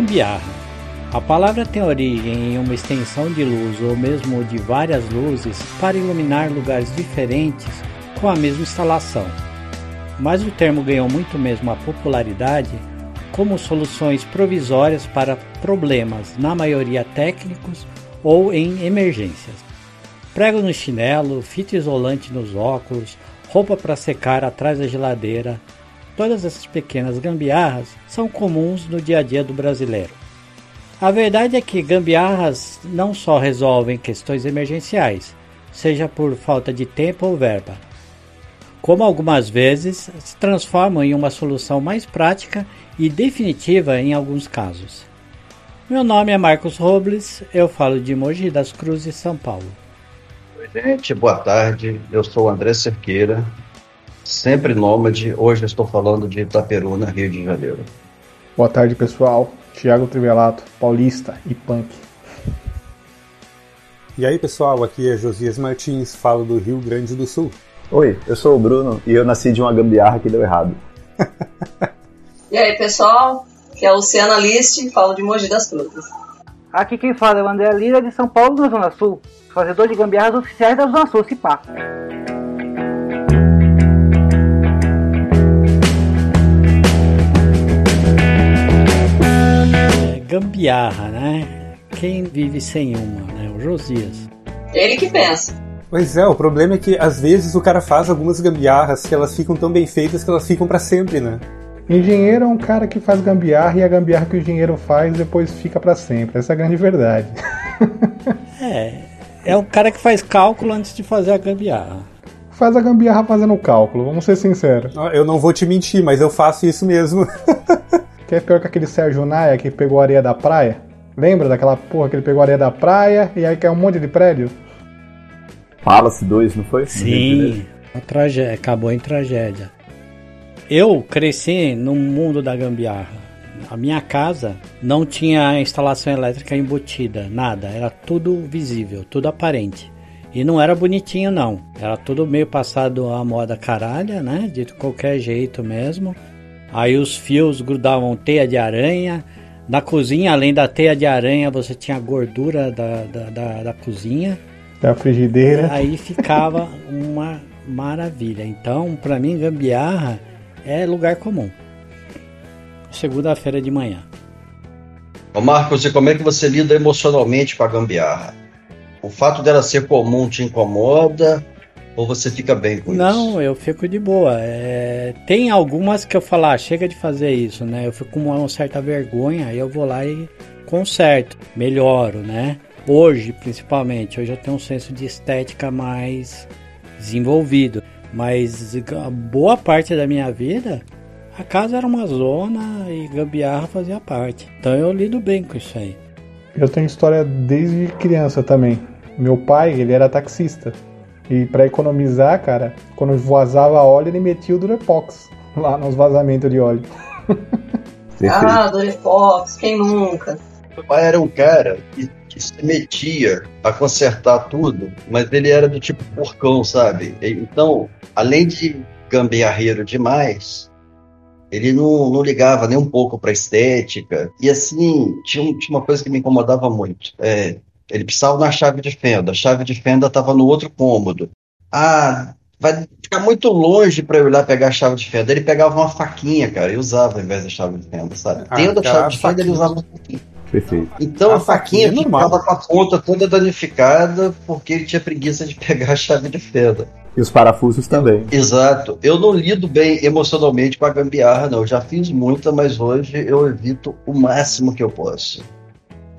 Gambiarra. A palavra tem origem em uma extensão de luz ou mesmo de várias luzes para iluminar lugares diferentes com a mesma instalação. Mas o termo ganhou muito mesmo a popularidade como soluções provisórias para problemas, na maioria técnicos ou em emergências. Prego no chinelo, fita isolante nos óculos, roupa para secar atrás da geladeira. Todas essas pequenas gambiarras são comuns no dia a dia do brasileiro. A verdade é que gambiarras não só resolvem questões emergenciais, seja por falta de tempo ou verba, como algumas vezes se transformam em uma solução mais prática e definitiva em alguns casos. Meu nome é Marcos Robles, eu falo de Mogi das Cruzes, São Paulo. Oi, gente, boa tarde. Eu sou André Cerqueira, sempre nômade. Hoje estou falando de Itaperuna, Rio de Janeiro. Boa tarde, pessoal. Thiago Trivelato, paulista e punk. E aí, pessoal, aqui é Josias Martins, falo do Rio Grande do Sul. Oi, eu sou o Bruno e eu nasci de uma gambiarra que deu errado. e aí, pessoal, que é a Luciana List, falo de Mogi das Cruzes. Aqui quem fala é o André Lira de São Paulo, na Zona Sul, fazedor de gambiarras oficiais da Zona Sul, Cipá. Gambiarra, né? Quem vive sem uma, né? O Josias. Ele que pensa. Pois é, o problema é que às vezes o cara faz algumas gambiarras que elas ficam tão bem feitas que elas ficam para sempre, né? Engenheiro é um cara que faz gambiarra e a gambiarra que o engenheiro faz depois fica para sempre. Essa é a grande verdade. é, é o cara que faz cálculo antes de fazer a gambiarra. Faz a gambiarra fazendo o cálculo, vamos ser sinceros. Eu não vou te mentir, mas eu faço isso mesmo. Que é pior que aquele Sérgio Naia que pegou a areia da praia. Lembra daquela porra que ele pegou a areia da praia e aí caiu um monte de prédio? Palace 2, não foi? Sim, a tragédia, acabou em tragédia. Eu cresci no mundo da gambiarra. A minha casa não tinha instalação elétrica embutida, nada, era tudo visível, tudo aparente. E não era bonitinho não, era tudo meio passado à moda caralha, né? De qualquer jeito mesmo. Aí os fios grudavam teia de aranha. Na cozinha, além da teia de aranha, você tinha a gordura da, da, da, da cozinha. Da frigideira. E aí ficava uma maravilha. Então, para mim, gambiarra é lugar comum. Segunda-feira de manhã. Ô Marcos, e como é que você lida emocionalmente com a gambiarra? O fato dela ser comum te incomoda? Ou você fica bem com não, isso? Não, eu fico de boa. É, tem algumas que eu falo, ah, chega de fazer isso, né? Eu fico com uma certa vergonha, aí eu vou lá e conserto, melhoro, né? Hoje, principalmente, hoje eu tenho um senso de estética mais desenvolvido. Mas a boa parte da minha vida, a casa era uma zona e gambiarra fazia parte. Então eu lido bem com isso aí. Eu tenho história desde criança também. Meu pai, ele era taxista. E para economizar, cara, quando vazava óleo, ele metia o Durepox lá nos vazamentos de óleo. ah, Durepox, quem nunca? Meu pai era um cara que, que, se metia a consertar tudo, mas ele era do tipo porcão, sabe? Então, além de gambiarreiro demais, ele não, não ligava nem um pouco para estética. E assim, tinha, tinha uma coisa que me incomodava muito. É, ele precisava na chave de fenda. A chave de fenda estava no outro cômodo. Ah, vai ficar muito longe para eu ir lá pegar a chave de fenda. Ele pegava uma faquinha, cara, e usava ao invés da chave de fenda, sabe? Ah, Tendo a chave de fenda, ele usava uma faquinha. Perfeito. Então a, a faquinha, faquinha é ficava com a ponta toda danificada porque ele tinha preguiça de pegar a chave de fenda. E os parafusos também. Exato. Eu não lido bem emocionalmente com a gambiarra, não. Eu já fiz muita, mas hoje eu evito o máximo que eu posso.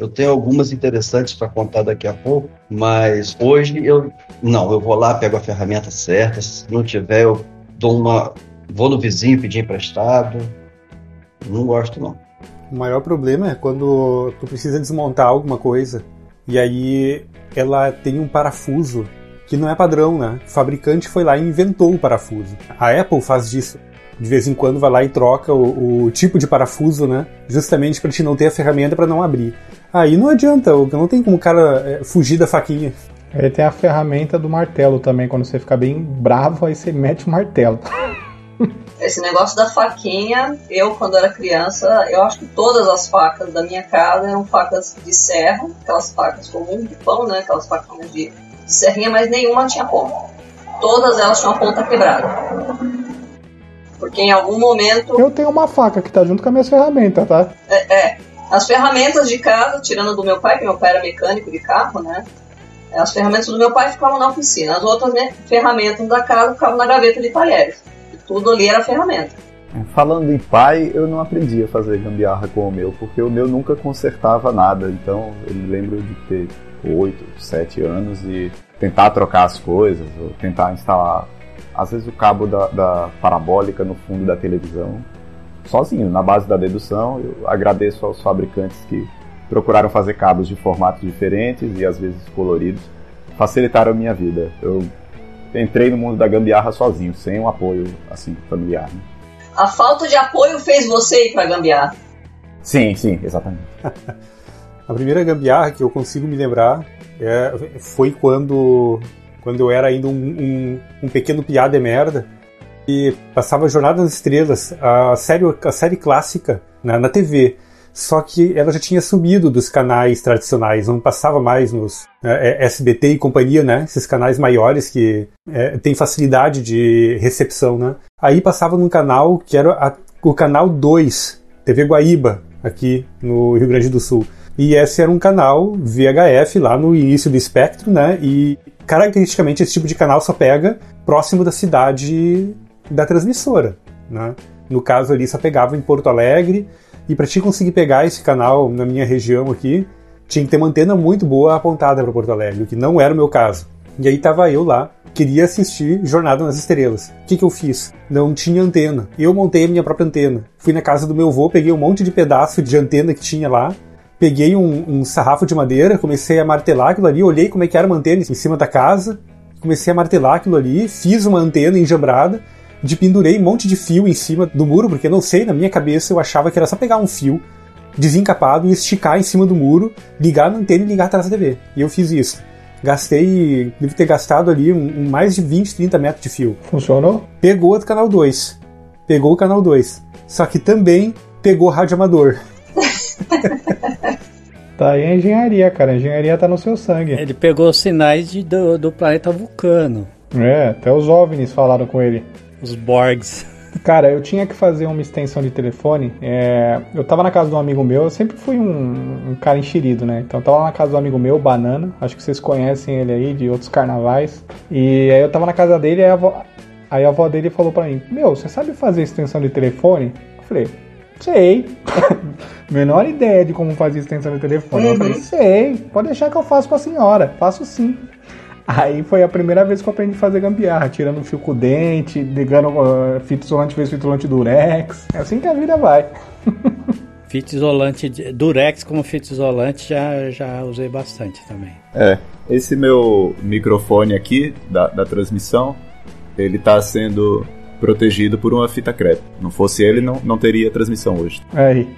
Eu tenho algumas interessantes para contar daqui a pouco, mas hoje eu não, eu vou lá, pego a ferramenta certa, se não tiver eu dou uma vou no vizinho pedir emprestado. Não gosto não. O maior problema é quando tu precisa desmontar alguma coisa e aí ela tem um parafuso que não é padrão, né? O fabricante foi lá e inventou o parafuso. A Apple faz disso de vez em quando vai lá e troca o, o tipo de parafuso, né? Justamente para te não ter a ferramenta para não abrir. Aí não adianta, não tem como o cara é, fugir da faquinha. Ele tem a ferramenta do martelo também, quando você fica bem bravo, aí você mete o martelo. Esse negócio da faquinha, eu quando era criança, eu acho que todas as facas da minha casa eram facas de serra, aquelas facas comuns de pão, né? Aquelas faquinhas de, de serrinha, mas nenhuma tinha ponta. Todas elas tinham a ponta quebrada. Porque em algum momento. Eu tenho uma faca que tá junto com as minhas ferramentas, tá? É, é. As ferramentas de casa, tirando do meu pai, que meu pai era mecânico de carro, né? As ferramentas do meu pai ficavam na oficina. As outras né, ferramentas da casa ficavam na gaveta de talheres. Tudo ali era ferramenta. Falando em pai, eu não aprendi a fazer gambiarra com o meu, porque o meu nunca consertava nada. Então eu me lembro de ter 8, 7 anos e tentar trocar as coisas, ou tentar instalar, às vezes, o cabo da, da parabólica no fundo da televisão, sozinho, na base da dedução. Eu agradeço aos fabricantes que procuraram fazer cabos de formatos diferentes e às vezes coloridos, facilitaram a minha vida. Eu entrei no mundo da gambiarra sozinho, sem um apoio assim familiar. Né? A falta de apoio fez você ir para gambiarra? Sim, sim, exatamente. a primeira gambiarra que eu consigo me lembrar é, foi quando quando eu era ainda um, um, um pequeno piá de merda e passava Jornada nas Estrelas, a série, a série clássica na, na TV. Só que ela já tinha sumido dos canais tradicionais, não passava mais nos é, SBT e companhia, né? Esses canais maiores que é, têm facilidade de recepção, né? Aí passava num canal que era a, o canal 2, TV Guaíba, aqui no Rio Grande do Sul. E esse era um canal VHF lá no início do espectro, né? E caracteristicamente esse tipo de canal só pega próximo da cidade da transmissora, né? No caso ali só pegava em Porto Alegre, e para te conseguir pegar esse canal na minha região aqui, tinha que ter uma antena muito boa apontada para Porto Alegre, o que não era o meu caso. E aí tava eu lá, queria assistir Jornada nas Estrelas. O que, que eu fiz? Não tinha antena. Eu montei a minha própria antena. Fui na casa do meu avô, peguei um monte de pedaço de antena que tinha lá, peguei um, um sarrafo de madeira, comecei a martelar aquilo ali, olhei como é que era uma antena em cima da casa, comecei a martelar aquilo ali, fiz uma antena enjambrada, de pendurei um monte de fio em cima do muro, porque não sei, na minha cabeça eu achava que era só pegar um fio desencapado e esticar em cima do muro, ligar na antena e ligar atrás da TV. E eu fiz isso. Gastei, devo ter gastado ali um, um mais de 20, 30 metros de fio. Funcionou? Pegou o canal 2. Pegou o canal 2. Só que também pegou rádio amador. tá aí a engenharia, cara. A engenharia tá no seu sangue. Ele pegou os sinais de, do, do planeta Vulcano. É, até os OVNIs falaram com ele. Os Borgs. Cara, eu tinha que fazer uma extensão de telefone. É... Eu tava na casa de um amigo meu, eu sempre fui um, um cara enxerido, né? Então eu tava na casa do amigo meu, Banana. Acho que vocês conhecem ele aí de outros carnavais. E aí eu tava na casa dele e a avó, aí a avó dele falou pra mim: Meu, você sabe fazer extensão de telefone? Eu falei: Sei. Menor ideia de como fazer extensão de telefone. Uhum. Eu falei: Sei, pode deixar que eu faço pra senhora. Faço sim. Aí foi a primeira vez que eu aprendi a fazer gambiarra, tirando fio com o dente, ligando uh, fita isolante vezes fita isolante durex. É assim que a vida vai. fita isolante, durex como fita isolante já, já usei bastante também. É, esse meu microfone aqui da, da transmissão, ele está sendo protegido por uma fita crepe. Não fosse ele, não, não teria transmissão hoje. Aí.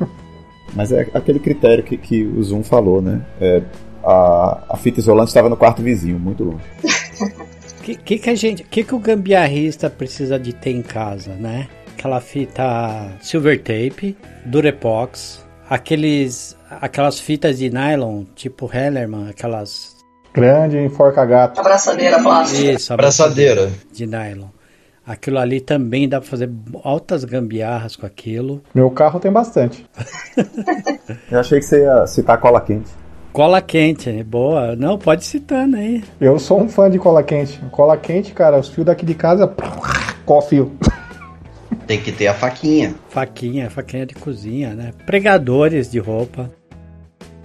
Mas é aquele critério que, que o Zoom falou, né? É, a, a fita isolante estava no quarto vizinho, muito longe. O que, que, que, a gente, que, que o gambiarrista precisa de ter em casa, né? Aquela fita silver tape, durepox, aqueles, aquelas fitas de nylon, tipo Hellerman, aquelas grande enforca gato. Abraçadeira plástica. Isso, abraçadeira. De nylon. Aquilo ali também dá pra fazer altas gambiarras com aquilo. Meu carro tem bastante. Eu achei que você ia citar cola quente. Cola quente, boa. Não, pode citando aí. Eu sou um fã de cola quente. Cola quente, cara, os fios daqui de casa, qual fio? Tem que ter a faquinha. Faquinha, faquinha de cozinha, né? Pregadores de roupa.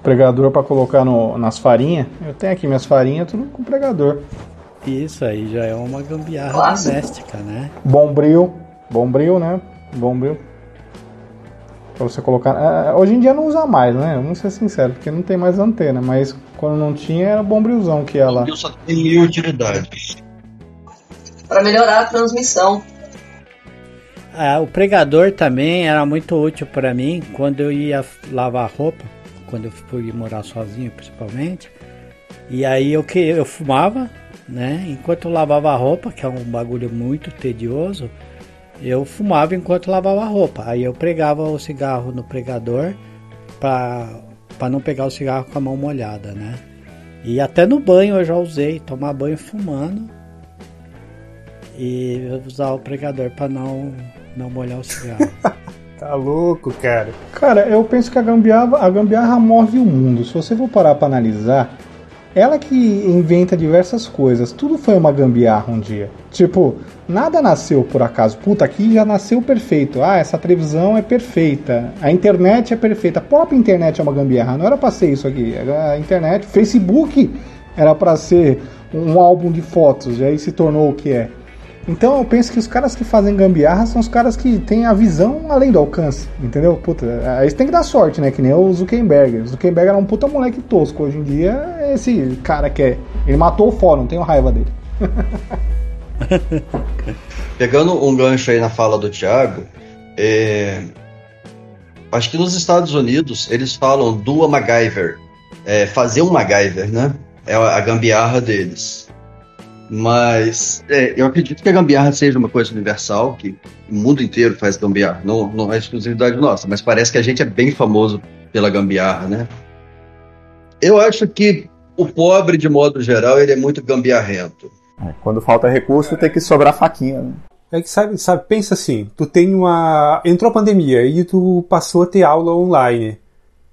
Pregador para colocar no, nas farinhas. Eu tenho aqui minhas farinhas, tudo com pregador. Isso aí já é uma gambiarra Nossa. doméstica, né? Bombril, bombril, né? Bombril. Pra você colocar. É, hoje em dia não usa mais, né? Vamos ser sincero, porque não tem mais antena, mas quando não tinha era bombrilzão que ia lá. só mil utilidade. Para melhorar a transmissão. Ah, o pregador também era muito útil para mim quando eu ia lavar roupa, quando eu fui morar sozinho principalmente. E aí eu que eu fumava, né? Enquanto eu lavava a roupa, que é um bagulho muito tedioso, eu fumava enquanto lavava a roupa. Aí eu pregava o cigarro no pregador para não pegar o cigarro com a mão molhada, né? E até no banho eu já usei, tomar banho fumando e usar o pregador para não, não molhar o cigarro. tá louco, cara. Cara, eu penso que a gambiarra, a gambiarra move o mundo. Se você for parar para analisar, ela que inventa diversas coisas. Tudo foi uma gambiarra um dia. Tipo, nada nasceu por acaso. Puta, aqui já nasceu perfeito. Ah, essa televisão é perfeita. A internet é perfeita. A própria internet é uma gambiarra. Não era pra ser isso aqui. A internet, Facebook era para ser um álbum de fotos. E aí se tornou o que é. Então eu penso que os caras que fazem gambiarra são os caras que têm a visão além do alcance, entendeu? Puta, aí você tem que dar sorte, né? Que nem o Zuckerberg. O Zuckerberg era um puta moleque tosco. Hoje em dia, esse cara que é. Ele matou o fórum, tenho raiva dele. Pegando um gancho aí na fala do Thiago, é... acho que nos Estados Unidos eles falam do MacGyver, é, fazer um MacGyver, né? É a gambiarra deles. Mas é, eu acredito que a gambiarra seja uma coisa universal, que o mundo inteiro faz gambiarra, não, não é exclusividade nossa, mas parece que a gente é bem famoso pela gambiarra, né? Eu acho que o pobre, de modo geral, ele é muito gambiarrento. É, quando falta recurso, tem que sobrar faquinha, né? É que sabe, sabe, pensa assim, tu tem uma. Entrou a pandemia e tu passou a ter aula online.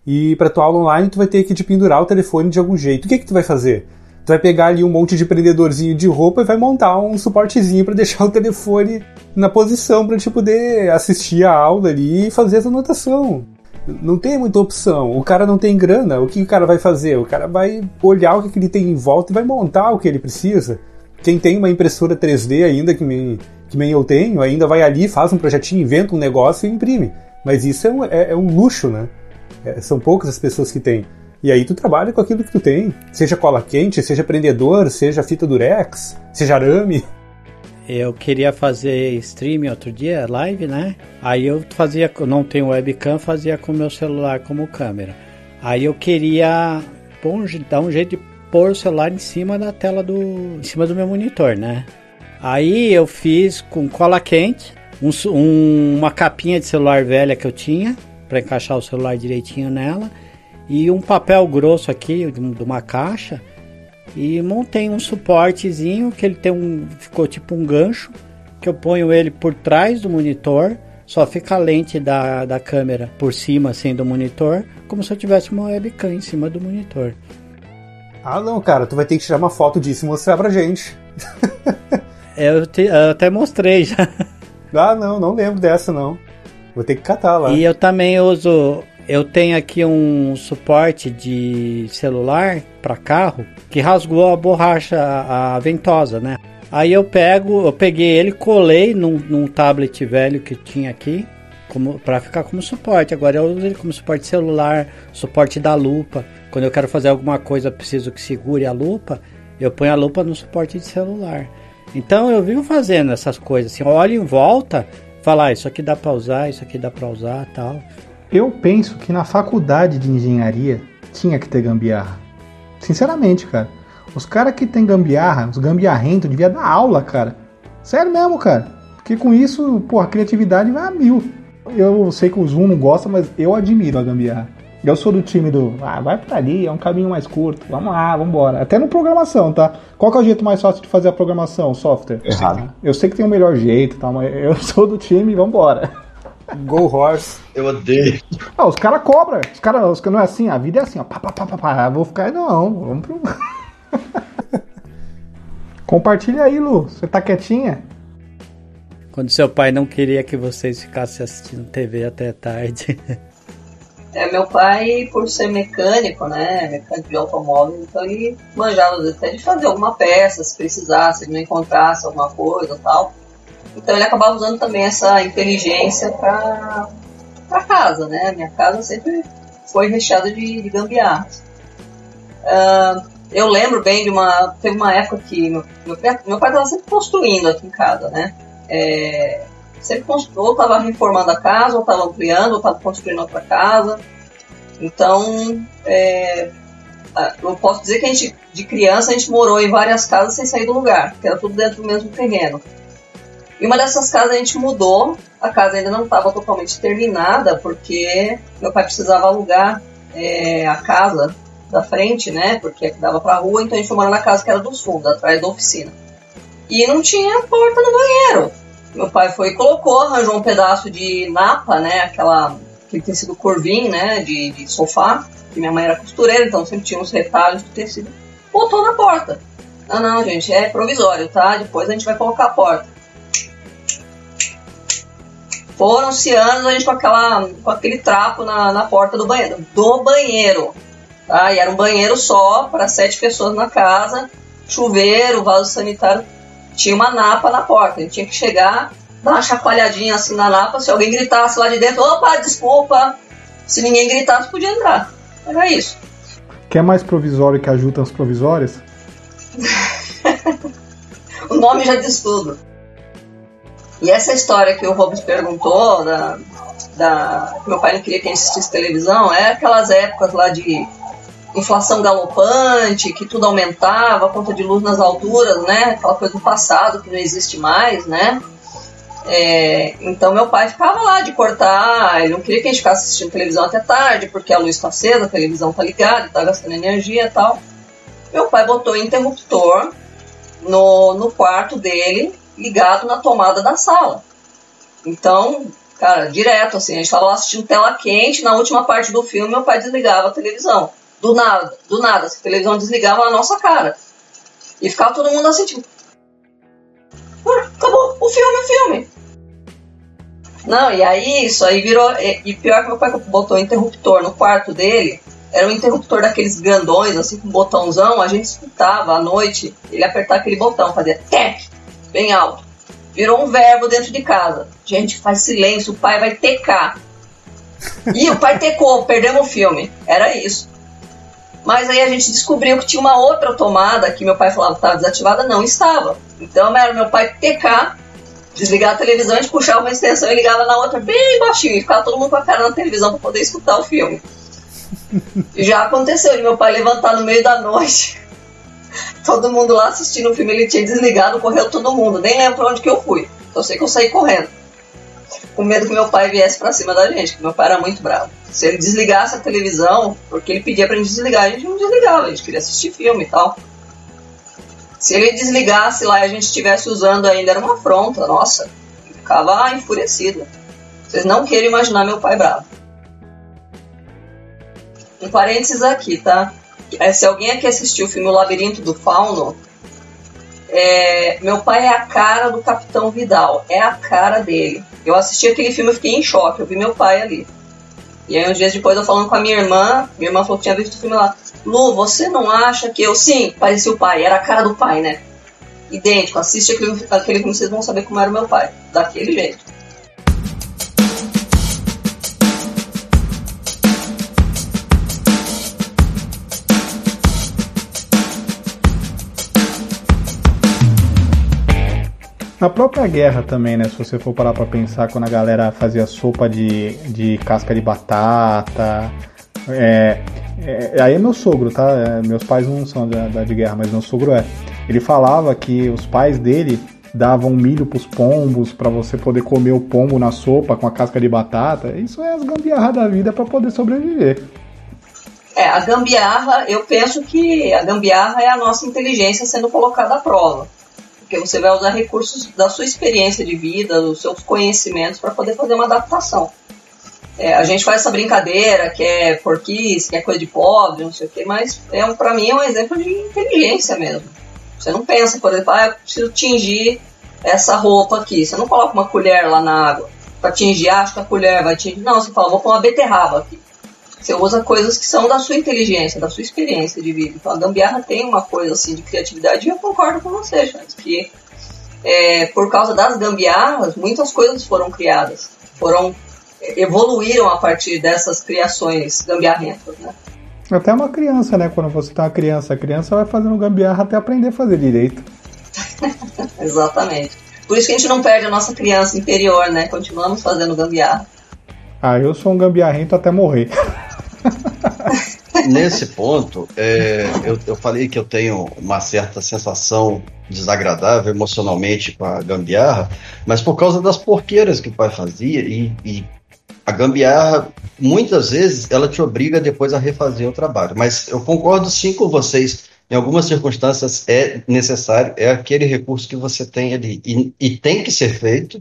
E para tua aula online tu vai ter que te pendurar o telefone de algum jeito. O que que tu vai fazer? Tu vai pegar ali um monte de prendedorzinho de roupa e vai montar um suportezinho para deixar o telefone na posição para te poder assistir a aula ali e fazer essa anotação. Não tem muita opção. O cara não tem grana. O que o cara vai fazer? O cara vai olhar o que ele tem em volta e vai montar o que ele precisa. Quem tem uma impressora 3D ainda, que nem, que nem eu tenho, ainda vai ali, faz um projetinho, inventa um negócio e imprime. Mas isso é um, é, é um luxo, né? É, são poucas as pessoas que têm. E aí tu trabalha com aquilo que tu tem. Seja cola quente, seja prendedor, seja fita durex, seja arame. Eu queria fazer streaming outro dia, live, né? Aí eu fazia, não tenho webcam, fazia com meu celular como câmera. Aí eu queria bom, dar um jeito de pôr o celular em cima da tela do, em cima do meu monitor, né? Aí eu fiz com cola quente, um, um, uma capinha de celular velha que eu tinha para encaixar o celular direitinho nela e um papel grosso aqui de uma caixa e montei um suportezinho que ele tem um ficou tipo um gancho que eu ponho ele por trás do monitor só fica a lente da, da câmera por cima assim do monitor como se eu tivesse uma webcam em cima do monitor. Ah não cara tu vai ter que tirar uma foto disso e mostrar pra gente. Eu, te, eu até mostrei já. Ah não não lembro dessa não. Vou ter que catar lá. E eu também uso eu tenho aqui um suporte de celular para carro que rasgou a borracha, a, ventosa, né? Aí eu pego, eu peguei ele, colei num, num tablet velho que tinha aqui, como para ficar como suporte. Agora eu uso ele como suporte celular, suporte da lupa. Quando eu quero fazer alguma coisa, preciso que segure a lupa, eu ponho a lupa no suporte de celular. Então eu vivo fazendo essas coisas assim, olho em volta, falar ah, isso aqui dá para usar, isso aqui dá para usar, tal. Eu penso que na faculdade de engenharia tinha que ter gambiarra. Sinceramente, cara. Os caras que tem gambiarra, os gambiarrentos, devia dar aula, cara. Sério mesmo, cara. Porque com isso, pô, a criatividade vai a mil. Eu sei que o Zoom não gosta, mas eu admiro a gambiarra. Eu sou do time do, ah, vai pra ali, é um caminho mais curto. Vamos lá, vamos embora. Até no programação, tá? Qual que é o jeito mais fácil de fazer a programação, software? Errado. Eu sei que tem o um melhor jeito, tá? Mas eu sou do time, vamos embora. Go Horse. Eu odeio. Ah, os caras cobram. Os caras os não é assim, a vida é assim, ó. Pá, pá, pá, pá, pá. Vou ficar. Não, vamos pro. Compartilha aí, Lu. Você tá quietinha? Quando seu pai não queria que vocês ficassem assistindo TV até tarde. É, meu pai, por ser mecânico, né, mecânico de automóvel, então ele manjava até de fazer alguma peça, se precisasse, se não encontrasse alguma coisa tal. Então ele acabava usando também essa inteligência para para casa, né? Minha casa sempre foi recheada de, de gambiarras. Uh, eu lembro bem de uma. Teve uma época que meu, meu, meu pai estava sempre construindo aqui em casa, né? É, sempre ou estava reformando a casa, ou estava ampliando, ou estava construindo outra casa. Então, é, eu posso dizer que a gente, de criança, a gente morou em várias casas sem sair do lugar, porque era tudo dentro do mesmo terreno. E uma dessas casas a gente mudou, a casa ainda não estava totalmente terminada, porque meu pai precisava alugar é, a casa da frente, né? Porque dava pra rua, então a gente foi morar na casa que era dos fundos, atrás da oficina. E não tinha porta no banheiro. Meu pai foi e colocou, arranjou um pedaço de napa, né? Aquela, aquele tecido curvinho, né? De, de sofá, que minha mãe era costureira, então sempre tinha uns retalhos de tecido. Botou na porta. Não, não, gente, é provisório, tá? Depois a gente vai colocar a porta. Foram-se anos a gente com, aquela, com aquele trapo na, na porta do banheiro. Do banheiro. Tá? E era um banheiro só para sete pessoas na casa, chuveiro, vaso sanitário. Tinha uma napa na porta. A gente tinha que chegar, dar uma chacoalhadinha assim na napa. Se alguém gritasse lá de dentro, opa, desculpa. Se ninguém gritasse, podia entrar. Era isso. Quer mais provisório que ajudas provisórias? o nome já diz tudo. E essa história que o Robes perguntou, da, da, meu pai não queria que a gente assistisse televisão, é aquelas épocas lá de inflação galopante, que tudo aumentava, conta de luz nas alturas, né? Aquela coisa do passado que não existe mais, né? É, então meu pai ficava lá de cortar, ele não queria que a gente ficasse assistindo televisão até tarde, porque a luz está acesa, a televisão está ligada, está gastando energia e tal. Meu pai botou interruptor no, no quarto dele ligado na tomada da sala. Então, cara, direto, assim, a gente estava lá assistindo tela quente, na última parte do filme meu pai desligava a televisão. Do nada, do nada, a televisão desligava na nossa cara. E ficava todo mundo assim, tipo. Acabou, o filme, o filme. Não, e aí isso aí virou. E, e pior que meu pai botou interruptor no quarto dele, era um interruptor daqueles grandões, assim, com um botãozão, a gente escutava à noite ele apertar aquele botão, fazia tec, bem alto. Virou um verbo dentro de casa. Gente, faz silêncio, o pai vai tecar. E o pai tecou, perdemos o filme. Era isso. Mas aí a gente descobriu que tinha uma outra tomada que meu pai falava que estava desativada, não estava. Então era meu pai tecar, desligar a televisão, a gente puxava uma extensão e ligava na outra bem baixinho. E ficava todo mundo com a cara na televisão para poder escutar o filme. Já aconteceu de meu pai levantar no meio da noite todo mundo lá assistindo o filme, ele tinha desligado, correu todo mundo. Nem lembro onde que eu fui. Só sei que eu saí correndo. Com medo que meu pai viesse pra cima da gente, que meu pai era muito bravo. Se ele desligasse a televisão, porque ele pedia pra gente desligar, a gente não desligava, a gente queria assistir filme e tal. Se ele desligasse lá e a gente estivesse usando ainda, era uma afronta, nossa. Eu ficava enfurecido. Vocês não querem imaginar meu pai bravo. Um parênteses aqui, tá? É, se alguém aqui assistiu o filme O Labirinto do Fauno, é, meu pai é a cara do Capitão Vidal, é a cara dele. Eu assisti aquele filme e fiquei em choque, eu vi meu pai ali. E aí uns dias depois eu falando com a minha irmã, minha irmã falou que tinha visto o filme lá. Lu, você não acha que eu. Sim, parecia o pai, era a cara do pai, né? Idêntico, assiste aquele, aquele filme, vocês vão saber como era o meu pai. Daquele jeito. Na própria guerra também, né? Se você for parar pra pensar, quando a galera fazia sopa de, de casca de batata. É, é, aí é meu sogro, tá? É, meus pais não são da, da, de guerra, mas meu sogro é. Ele falava que os pais dele davam milho pros pombos para você poder comer o pombo na sopa com a casca de batata. Isso é as gambiarras da vida para poder sobreviver. É, a gambiarra, eu penso que a gambiarra é a nossa inteligência sendo colocada à prova porque você vai usar recursos da sua experiência de vida, dos seus conhecimentos para poder fazer uma adaptação. É, a gente faz essa brincadeira que é porquice, que é coisa de pobre, não sei o quê, mas é um, para mim é um exemplo de inteligência mesmo. Você não pensa, por exemplo, ah, eu preciso tingir essa roupa aqui. Você não coloca uma colher lá na água para tingir, ah, acho que a colher vai tingir. Não, você fala, vou pôr uma beterraba aqui. Você usa coisas que são da sua inteligência, da sua experiência de vida. Então a gambiarra tem uma coisa assim de criatividade e eu concordo com você, Chance, que é, por causa das gambiarras, muitas coisas foram criadas, foram evoluíram a partir dessas criações gambiarrentas, né? Até uma criança, né? Quando você tá uma criança, a criança vai fazendo gambiarra até aprender a fazer direito. Exatamente. Por isso que a gente não perde a nossa criança interior, né? Continuamos fazendo gambiarra. Ah, eu sou um gambiarrento até morrer. nesse ponto, é, eu, eu falei que eu tenho uma certa sensação desagradável emocionalmente com a gambiarra, mas por causa das porqueiras que o pai fazia e, e a gambiarra, muitas vezes, ela te obriga depois a refazer o trabalho. Mas eu concordo sim com vocês. Em algumas circunstâncias é necessário, é aquele recurso que você tem ali. E, e tem que ser feito,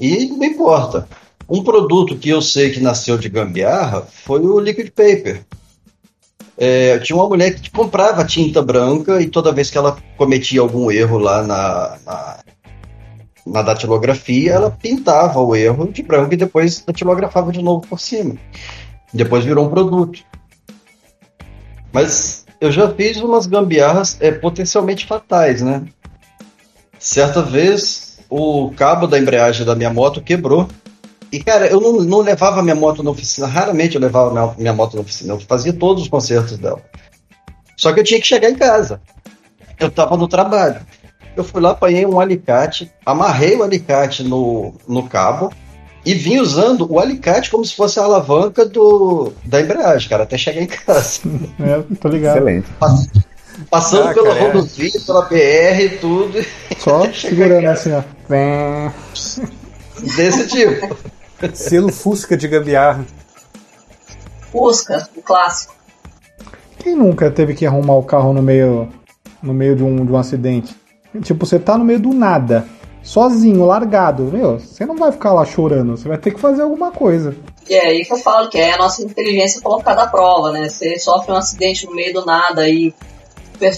e não importa. Um produto que eu sei que nasceu de gambiarra foi o liquid paper. É, tinha uma mulher que comprava tinta branca e toda vez que ela cometia algum erro lá na, na, na datilografia, ela pintava o erro de branco e depois datilografava de novo por cima. Depois virou um produto. Mas eu já fiz umas gambiarras é, potencialmente fatais, né? Certa vez, o cabo da embreagem da minha moto quebrou e, cara, eu não, não levava minha moto na oficina, raramente eu levava minha, minha moto na oficina, eu fazia todos os concertos dela. Só que eu tinha que chegar em casa. Eu tava no trabalho. Eu fui lá, apanhei um alicate, amarrei o alicate no, no cabo e vim usando o alicate como se fosse a alavanca do, da embreagem, cara, até chegar em casa. É, tô ligado. Excelente. Passando Ah, pela cara, é. rodovia, pela BR e tudo. Só segurando assim, ó. Desse tipo. Selo Fusca de gambiarra. Fusca, o clássico. Quem nunca teve que arrumar o carro no meio, no meio de, um, de um acidente? Tipo, você tá no meio do nada, sozinho, largado. Meu, você não vai ficar lá chorando, você vai ter que fazer alguma coisa. E é aí que eu falo que é a nossa inteligência colocada à prova, né? Você sofre um acidente no meio do nada e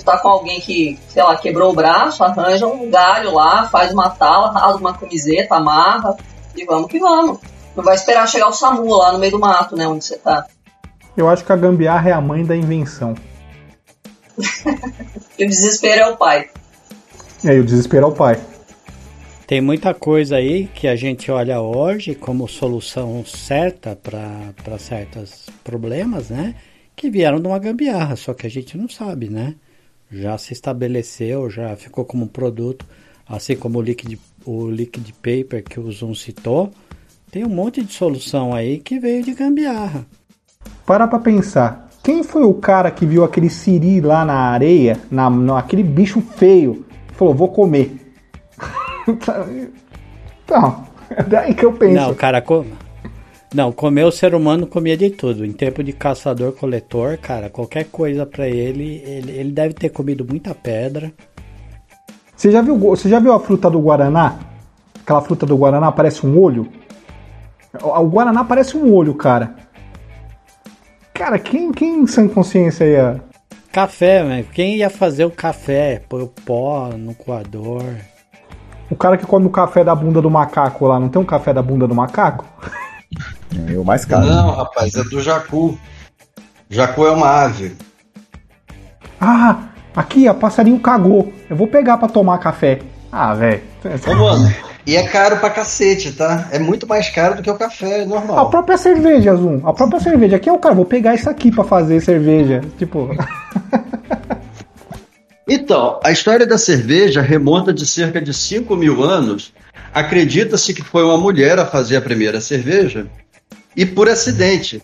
tá com alguém que, sei lá, quebrou o braço, arranja um galho lá, faz uma tala, rasga uma camiseta, amarra e vamos que vamos. Não vai esperar chegar o SAMU lá no meio do mato, né? Onde você tá. Eu acho que a gambiarra é a mãe da invenção. E o desespero é o pai. E aí o desespero é o pai. Tem muita coisa aí que a gente olha hoje como solução certa para certos problemas, né? Que vieram de uma gambiarra, só que a gente não sabe, né? Já se estabeleceu, já ficou como um produto, assim como o liquid, o liquid paper que o Zoom citou. Tem um monte de solução aí que veio de gambiarra. Para pra pensar. Quem foi o cara que viu aquele siri lá na areia, na, aquele bicho feio, falou, vou comer? então, é daí que eu penso. Não, cara, co... não, comer o ser humano comia de tudo. Em tempo de caçador-coletor, cara, qualquer coisa pra ele, ele, ele deve ter comido muita pedra. Você já, viu, você já viu a fruta do Guaraná? Aquela fruta do Guaraná parece um olho? O Guaraná parece um olho, cara. Cara, quem, quem em sã consciência ia. Café, né? Quem ia fazer o café? Pôr o pó no coador. O cara que come o café da bunda do macaco lá, não tem um café da bunda do macaco? É o mais caro. Não, rapaz, é do jacu. Jacu é uma ave. Ah, aqui, a passarinho cagou. Eu vou pegar pra tomar café. Ah, velho. Ô, mano, e é caro pra cacete, tá? É muito mais caro do que o café A normal. própria cerveja, Zoom. A própria cerveja. Aqui é o cara, vou pegar isso aqui pra fazer cerveja. Tipo. Então, a história da cerveja remonta de cerca de 5 mil anos. Acredita-se que foi uma mulher a fazer a primeira cerveja e por acidente.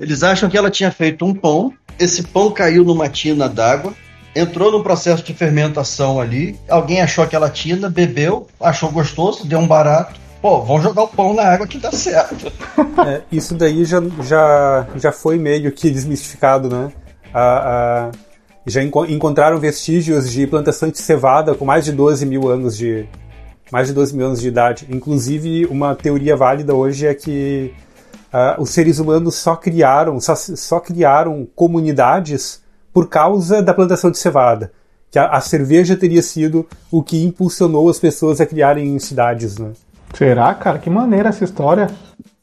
Eles acham que ela tinha feito um pão, esse pão caiu numa tina d'água, entrou num processo de fermentação ali, alguém achou aquela tina, bebeu, achou gostoso, deu um barato. Pô, vamos jogar o pão na água que dá certo. É, isso daí já, já, já foi meio que desmistificado, né? A- a- já enco- encontraram vestígios de plantação de cevada com mais de 12 mil anos de mais de 12 mil anos de idade. Inclusive, uma teoria válida hoje é que ah, os seres humanos só criaram só, só criaram comunidades por causa da plantação de cevada. Que a, a cerveja teria sido o que impulsionou as pessoas a criarem cidades, né? Será, cara? Que maneira essa história.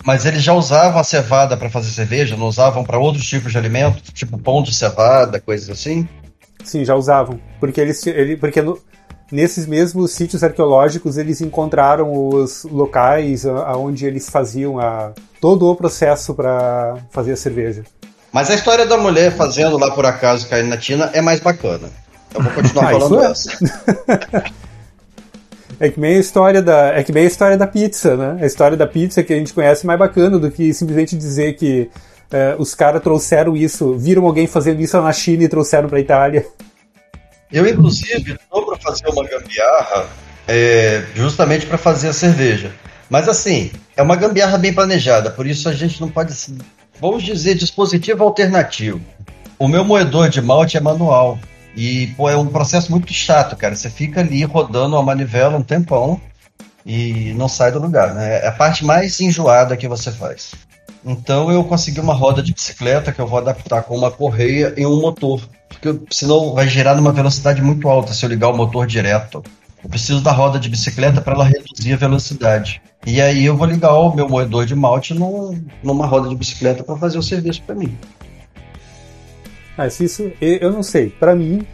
Mas eles já usavam a cevada para fazer cerveja, não usavam para outros tipos de alimentos, tipo pão de cevada, coisas assim? Sim, já usavam. Porque eles ele, porque no- nesses mesmos sítios arqueológicos eles encontraram os locais aonde eles faziam a, todo o processo para fazer a cerveja. Mas a história da mulher fazendo lá por acaso cair na tina é mais bacana. Eu vou continuar Ah, falando isso essa. É que nem a história da é que nem a história da pizza, né? A história da pizza que a gente conhece é mais bacana do que simplesmente dizer que é, os caras trouxeram isso, viram alguém fazendo isso na China e trouxeram pra Itália. Eu, inclusive, estou para fazer uma gambiarra é, justamente para fazer a cerveja. Mas, assim, é uma gambiarra bem planejada, por isso a gente não pode. Vamos dizer dispositivo alternativo. O meu moedor de malte é manual. E, pô, é um processo muito chato, cara. Você fica ali rodando a manivela um tempão e não sai do lugar, né? É a parte mais enjoada que você faz. Então eu consegui uma roda de bicicleta que eu vou adaptar com uma correia e um motor. Porque senão vai gerar numa velocidade muito alta se eu ligar o motor direto. Eu preciso da roda de bicicleta para ela reduzir a velocidade. E aí eu vou ligar o meu moedor de malte num- numa roda de bicicleta para fazer o serviço para mim. Mas isso, eu não sei. Pra mim,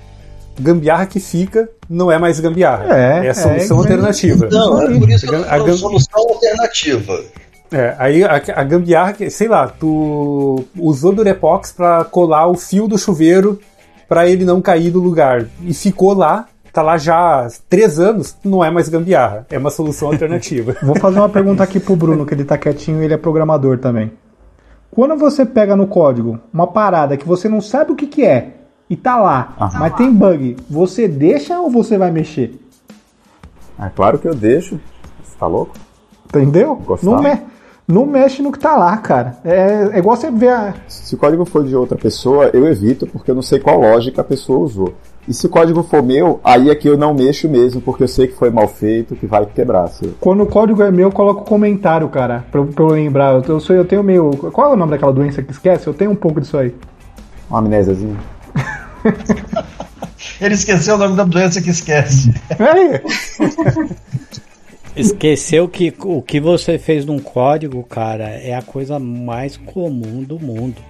gambiarra que fica não é mais gambiarra. É, a solução é, alternativa. Não, é por isso que A tô gam- solução alternativa. É, aí a, a gambiarra, que, sei lá, tu usou Durepox pra colar o fio do chuveiro pra ele não cair do lugar. E ficou lá, tá lá já há três anos, não é mais gambiarra. É uma solução alternativa. Vou fazer uma pergunta aqui pro Bruno, que ele tá quietinho e ele é programador também. Quando você pega no código uma parada que você não sabe o que, que é e tá lá, Aham. mas tem bug, você deixa ou você vai mexer? É claro que eu deixo. Você tá louco? Entendeu? Gostar. Não, me- não mexe no que tá lá, cara. É, é igual você ver a. Se o código for de outra pessoa, eu evito, porque eu não sei qual lógica a pessoa usou. E se o código for meu, aí é que eu não mexo mesmo, porque eu sei que foi mal feito, que vai quebrar. Se- Quando o código é meu, eu coloco comentário, cara. Pra, eu- pra eu lembrar. Eu, eu, sou, eu tenho meio. Qual é o nome daquela doença que esquece? Eu tenho um pouco disso aí. Uma amnésiazinha. Ele esqueceu o nome da doença que esquece. É, Esqueceu que o que você fez num código, cara, é a coisa mais comum do mundo.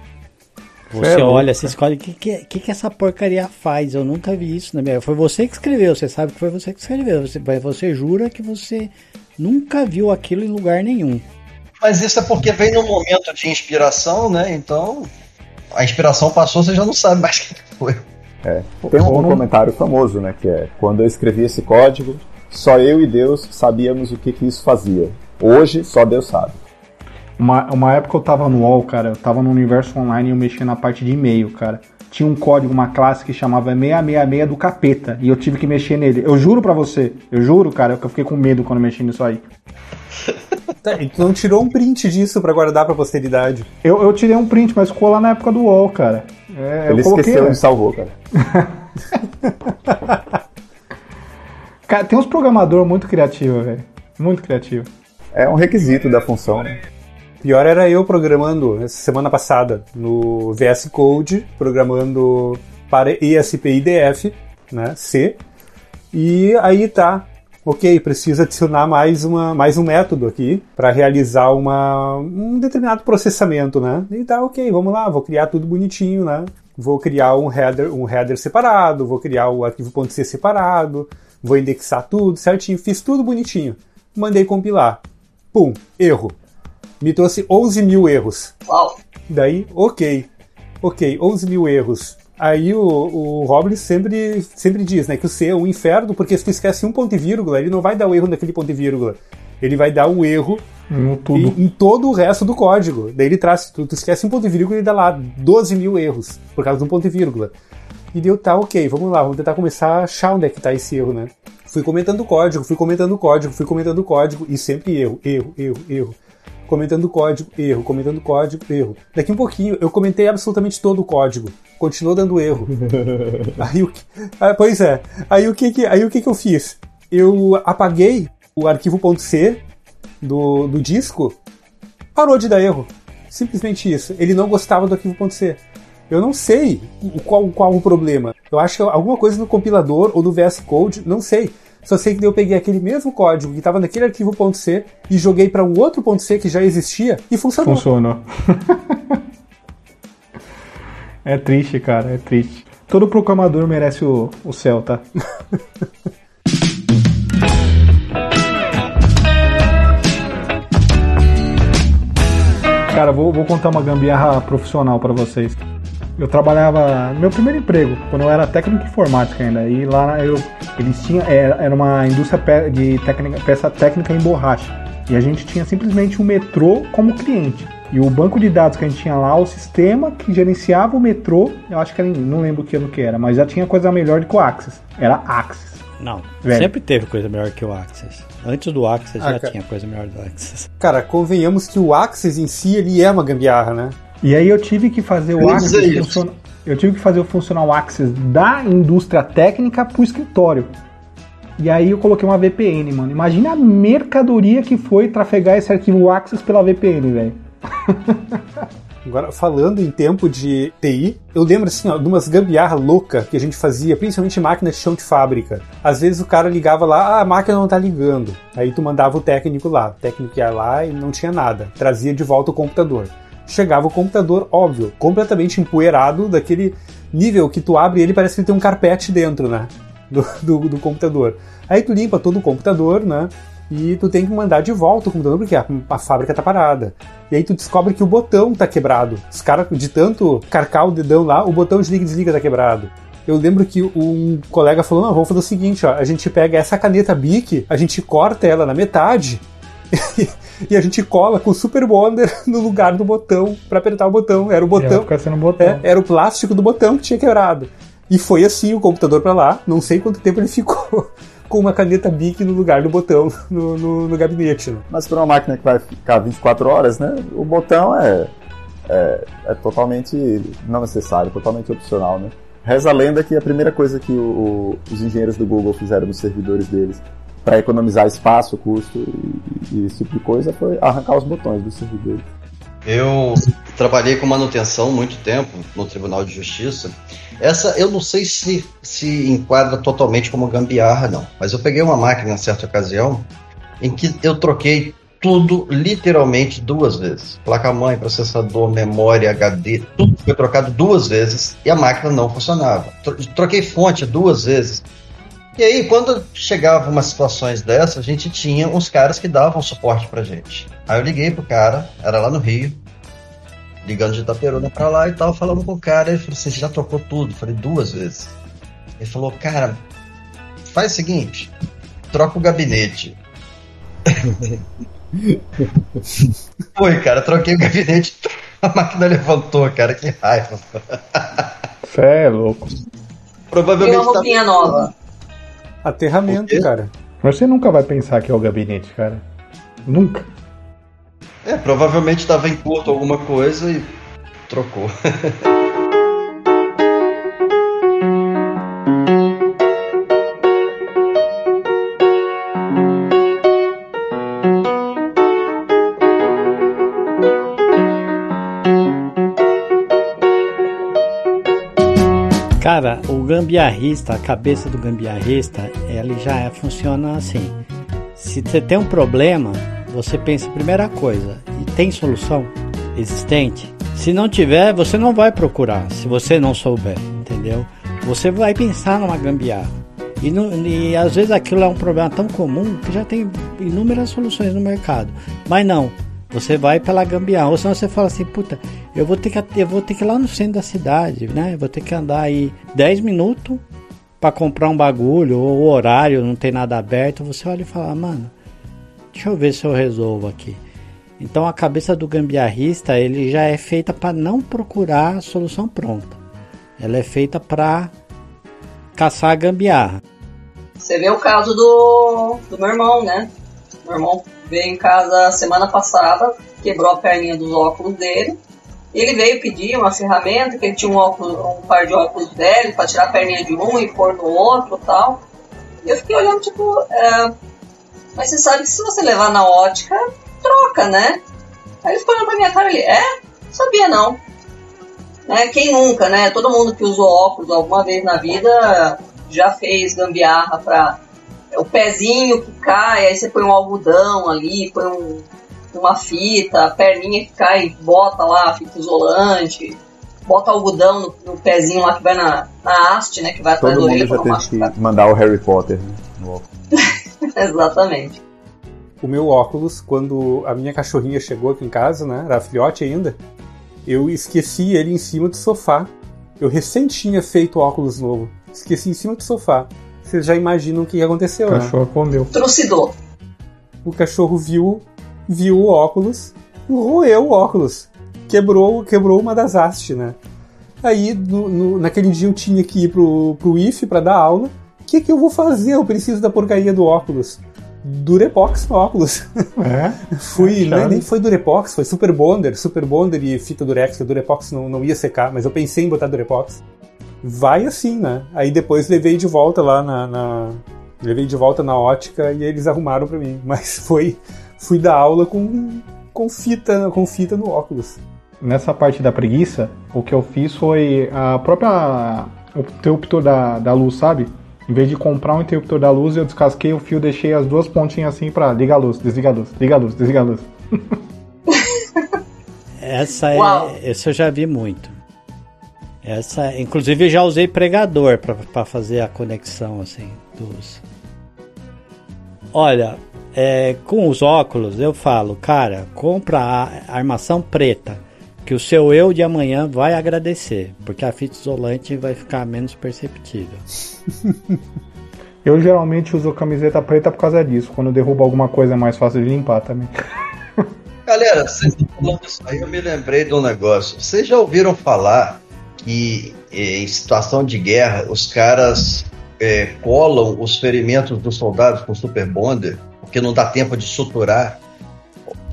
Você Cê é olha esse código, o que, que, que que essa porcaria faz? Eu nunca vi isso na minha Foi você que escreveu, você sabe que foi você que escreveu. Você, você jura que você nunca viu aquilo em lugar nenhum. Mas isso é porque vem num momento de inspiração, né? Então a inspiração passou, você já não sabe mais o que foi. É. Tem um, não- comentário famoso, né? Que é quando eu escrevi esse código, só eu e Deus sabíamos o que, que isso fazia. Hoje, só Deus sabe. Uma, uma época eu tava no UOL, cara, eu tava no universo online e eu mexia na parte de e-mail, cara. Tinha um código, uma classe que chamava 666 do capeta, e eu tive que mexer nele. Eu juro pra você, eu juro, cara, que eu fiquei com medo quando eu mexi nisso aí. Tá, e tu não tirou um print disso pra guardar pra posteridade. Eu, eu tirei um print, mas ficou lá na época do UOL, cara. É, Ele eu coloquei. esqueceu e salvou, cara. Cara, tem uns programadores muito criativos, velho. Muito criativo. É um requisito da função, né? Pior era eu programando essa semana passada no VS Code, programando para ESP-IDF, né, C. E aí tá, ok, precisa adicionar mais, uma, mais um método aqui para realizar uma, um determinado processamento, né? E tá, ok, vamos lá, vou criar tudo bonitinho, né? Vou criar um header, um header separado, vou criar o arquivo .c separado, vou indexar tudo certinho, fiz tudo bonitinho. Mandei compilar. Pum, erro. Me trouxe 11 mil erros. Uau. Daí, ok. Ok, 11 mil erros. Aí o, o Robles sempre, sempre diz né, que o C é um inferno, porque se tu esquece um ponto e vírgula, ele não vai dar o erro naquele ponto e vírgula. Ele vai dar o erro em, em todo o resto do código. Daí ele traz, tu, tu esquece um ponto e vírgula e dá lá 12 mil erros, por causa de um ponto e vírgula. E deu, tá, ok, vamos lá, vamos tentar começar a achar onde é que tá esse erro, né? Fui comentando o código, fui comentando o código, fui comentando o código, e sempre erro, erro, erro, erro. Comentando o código, erro, comentando o código, erro. Daqui um pouquinho, eu comentei absolutamente todo o código. Continuou dando erro. aí o que... ah, pois é. Aí o que que, aí o que que eu fiz? Eu apaguei o arquivo .c do, do disco, parou de dar erro. Simplesmente isso. Ele não gostava do arquivo .c. Eu não sei qual, qual o problema. Eu acho que alguma coisa no compilador ou no VS Code, não sei. Só sei que eu peguei aquele mesmo código que estava naquele arquivo .c e joguei para um outro .c que já existia e funcionou. Funcionou. é triste, cara, é triste. Todo programador merece o, o céu, tá? Cara, vou, vou contar uma gambiarra profissional pra vocês. Eu trabalhava meu primeiro emprego, quando eu era técnico informática ainda. E lá eu, eles tinham. Era, era uma indústria de técnica, peça técnica em borracha. E a gente tinha simplesmente um metrô como cliente. E o banco de dados que a gente tinha lá, o sistema que gerenciava o metrô, eu acho que era, não lembro que ano que era, mas já tinha coisa melhor do que o Axis. Era Axis. Não, Velho. sempre teve coisa melhor que o Access. Antes do Access Ah, já cara. tinha coisa melhor do Access. Cara, convenhamos que o Axis em si ele é uma gambiarra, né? E aí eu tive que fazer o Axis funcionar. Eu tive que fazer o funcional Axis da indústria técnica pro escritório. E aí eu coloquei uma VPN, mano. Imagina a mercadoria que foi trafegar esse arquivo Axis pela VPN, velho. Agora, falando em tempo de TI, eu lembro assim, ó, de umas gambiarra louca que a gente fazia, principalmente máquina de chão de fábrica. Às vezes o cara ligava lá, ah, a máquina não tá ligando. Aí tu mandava o técnico lá. O técnico ia lá e não tinha nada. Trazia de volta o computador. Chegava o computador, óbvio, completamente empoeirado, daquele nível que tu abre ele parece que tem um carpete dentro, né? Do, do, do computador. Aí tu limpa todo o computador, né? E tu tem que mandar de volta o computador porque a, a fábrica tá parada. E aí tu descobre que o botão tá quebrado. Os caras, de tanto carcar o dedão lá, o botão desliga e desliga tá quebrado. Eu lembro que um colega falou: não, vamos fazer o seguinte, ó, a gente pega essa caneta Bic, a gente corta ela na metade e a gente cola com o Super Bonder no lugar do botão pra apertar o botão. Era o botão. botão. É, era o plástico do botão que tinha quebrado. E foi assim o computador pra lá. Não sei quanto tempo ele ficou com uma caneta Bic no lugar do botão no, no, no gabinete. Né? Mas para uma máquina que vai ficar 24 horas, né? O botão é, é, é totalmente não necessário, totalmente opcional, né? Reza a lenda que a primeira coisa que o- o- os engenheiros do Google fizeram nos servidores deles para economizar espaço, custo e, e esse tipo de coisa foi arrancar os botões dos servidores. Eu trabalhei com manutenção muito tempo no Tribunal de Justiça. Essa eu não sei se se enquadra totalmente como gambiarra, não. Mas eu peguei uma máquina em certa ocasião em que eu troquei tudo literalmente duas vezes. Placa-mãe, processador, memória, HD, tudo foi trocado duas vezes e a máquina não funcionava. Tro- Troquei fonte duas vezes. E aí, quando chegava umas situações dessas, a gente tinha uns caras que davam suporte pra gente. Aí eu liguei pro cara, era lá no Rio, ligando de Itaperuna pra lá e tal, falando com o cara, ele falou assim, você já trocou tudo? Eu falei, duas vezes. Ele falou, cara, faz o seguinte, troca o gabinete. Foi, cara, troquei o gabinete, a máquina levantou, cara, que raiva. Cê é louco. E Provavelmente uma tá- roupinha nova. Aterramento, cara. Mas você nunca vai pensar que é o gabinete, cara. Nunca. É, provavelmente estava em curto alguma coisa e trocou. gambiarrista, a cabeça do gambiarrista, ele já é- funciona assim. Se você tem um problema, você pensa primeira coisa, e tem solução existente? Se não tiver, você não vai procurar, se você não souber, entendeu? Você vai pensar numa gambiarra. E, não- e às vezes aquilo é um problema tão comum que já tem inúmeras soluções no mercado. Mas não, você vai pela gambiarra. Ou senão você fala assim, puta, eu vou ter que, eu vou ter que ir lá no centro da cidade, né? Eu vou ter que andar aí 10 minutos para comprar um bagulho, ou o horário não tem nada aberto. Você olha e fala, "Ah, mano, deixa eu ver se eu resolvo aqui. Então a cabeça do gambiarrista ele já é feita para não procurar a solução pronta. Ela é feita para caçar a gambiarra. Você vê o caso do, do meu irmão, né? Meu irmão veio em casa semana passada, quebrou a perninha dos óculos dele. Ele veio pedir uma ferramenta, que ele tinha um, óculos, um par de óculos velho para tirar a perninha de um e pôr no outro tal. E eu fiquei olhando, tipo, é, mas você sabe que se você levar na ótica, troca, né? Aí ele ficou olhando pra minha cara e é? Sabia não. Né? Quem nunca, né? Todo mundo que usou óculos alguma vez na vida já fez gambiarra pra o pezinho que cai, aí você põe um algodão ali, põe um- uma fita, a perninha que cai, bota lá a fita isolante, bota algodão no, no pezinho lá que vai na, na haste, né? Que vai atrás Todo da orelha mundo já teve machucar. que mandar o Harry Potter né, no óculos. Exatamente. O meu óculos, quando a minha cachorrinha chegou aqui em casa, né? Era filhote ainda. Eu esqueci ele em cima do sofá. Eu recém tinha feito óculos novo. Esqueci em cima do sofá. Vocês já imaginam o que aconteceu, O né? cachorro comeu. Trucidou. O cachorro viu, viu o óculos roeu o óculos. Quebrou, quebrou uma das hastes, né? Aí, no, no, naquele dia eu tinha que ir pro, pro IF para dar aula. O que, que eu vou fazer? Eu preciso da porcaria do óculos. Durepox no óculos. É? Fui, É, nem, nem foi Durepox, foi Super Bonder, Super Bonder e fita Durex, que o Durepox não, não ia secar, mas eu pensei em botar Durepox. Vai assim, né? Aí depois levei de volta lá na, na- levei de volta na ótica e eles arrumaram pra mim, mas foi fui dar aula com com fita, com fita no óculos. Nessa parte da preguiça, o que eu fiz foi a própria o interruptor da, da luz, sabe? Em vez de comprar um interruptor da luz, eu descasquei o fio, deixei as duas pontinhas assim pra liga a luz, desliga a luz, liga a luz, desliga a luz. Essa é, Uau. essa eu já vi muito. Essa, inclusive eu já usei pregador para fazer a conexão assim dos. Olha, é, com os óculos eu falo, cara, compra a armação preta, que o seu eu de amanhã vai agradecer, porque a fita isolante vai ficar menos perceptível. Eu geralmente uso camiseta preta por causa disso. Quando derruba alguma coisa é mais fácil de limpar também. Galera, vocês estão falando isso aí, eu me lembrei de um negócio. Vocês já ouviram falar que em situação de guerra os caras eh, colam os ferimentos dos soldados com super bonder, porque não dá tempo de suturar?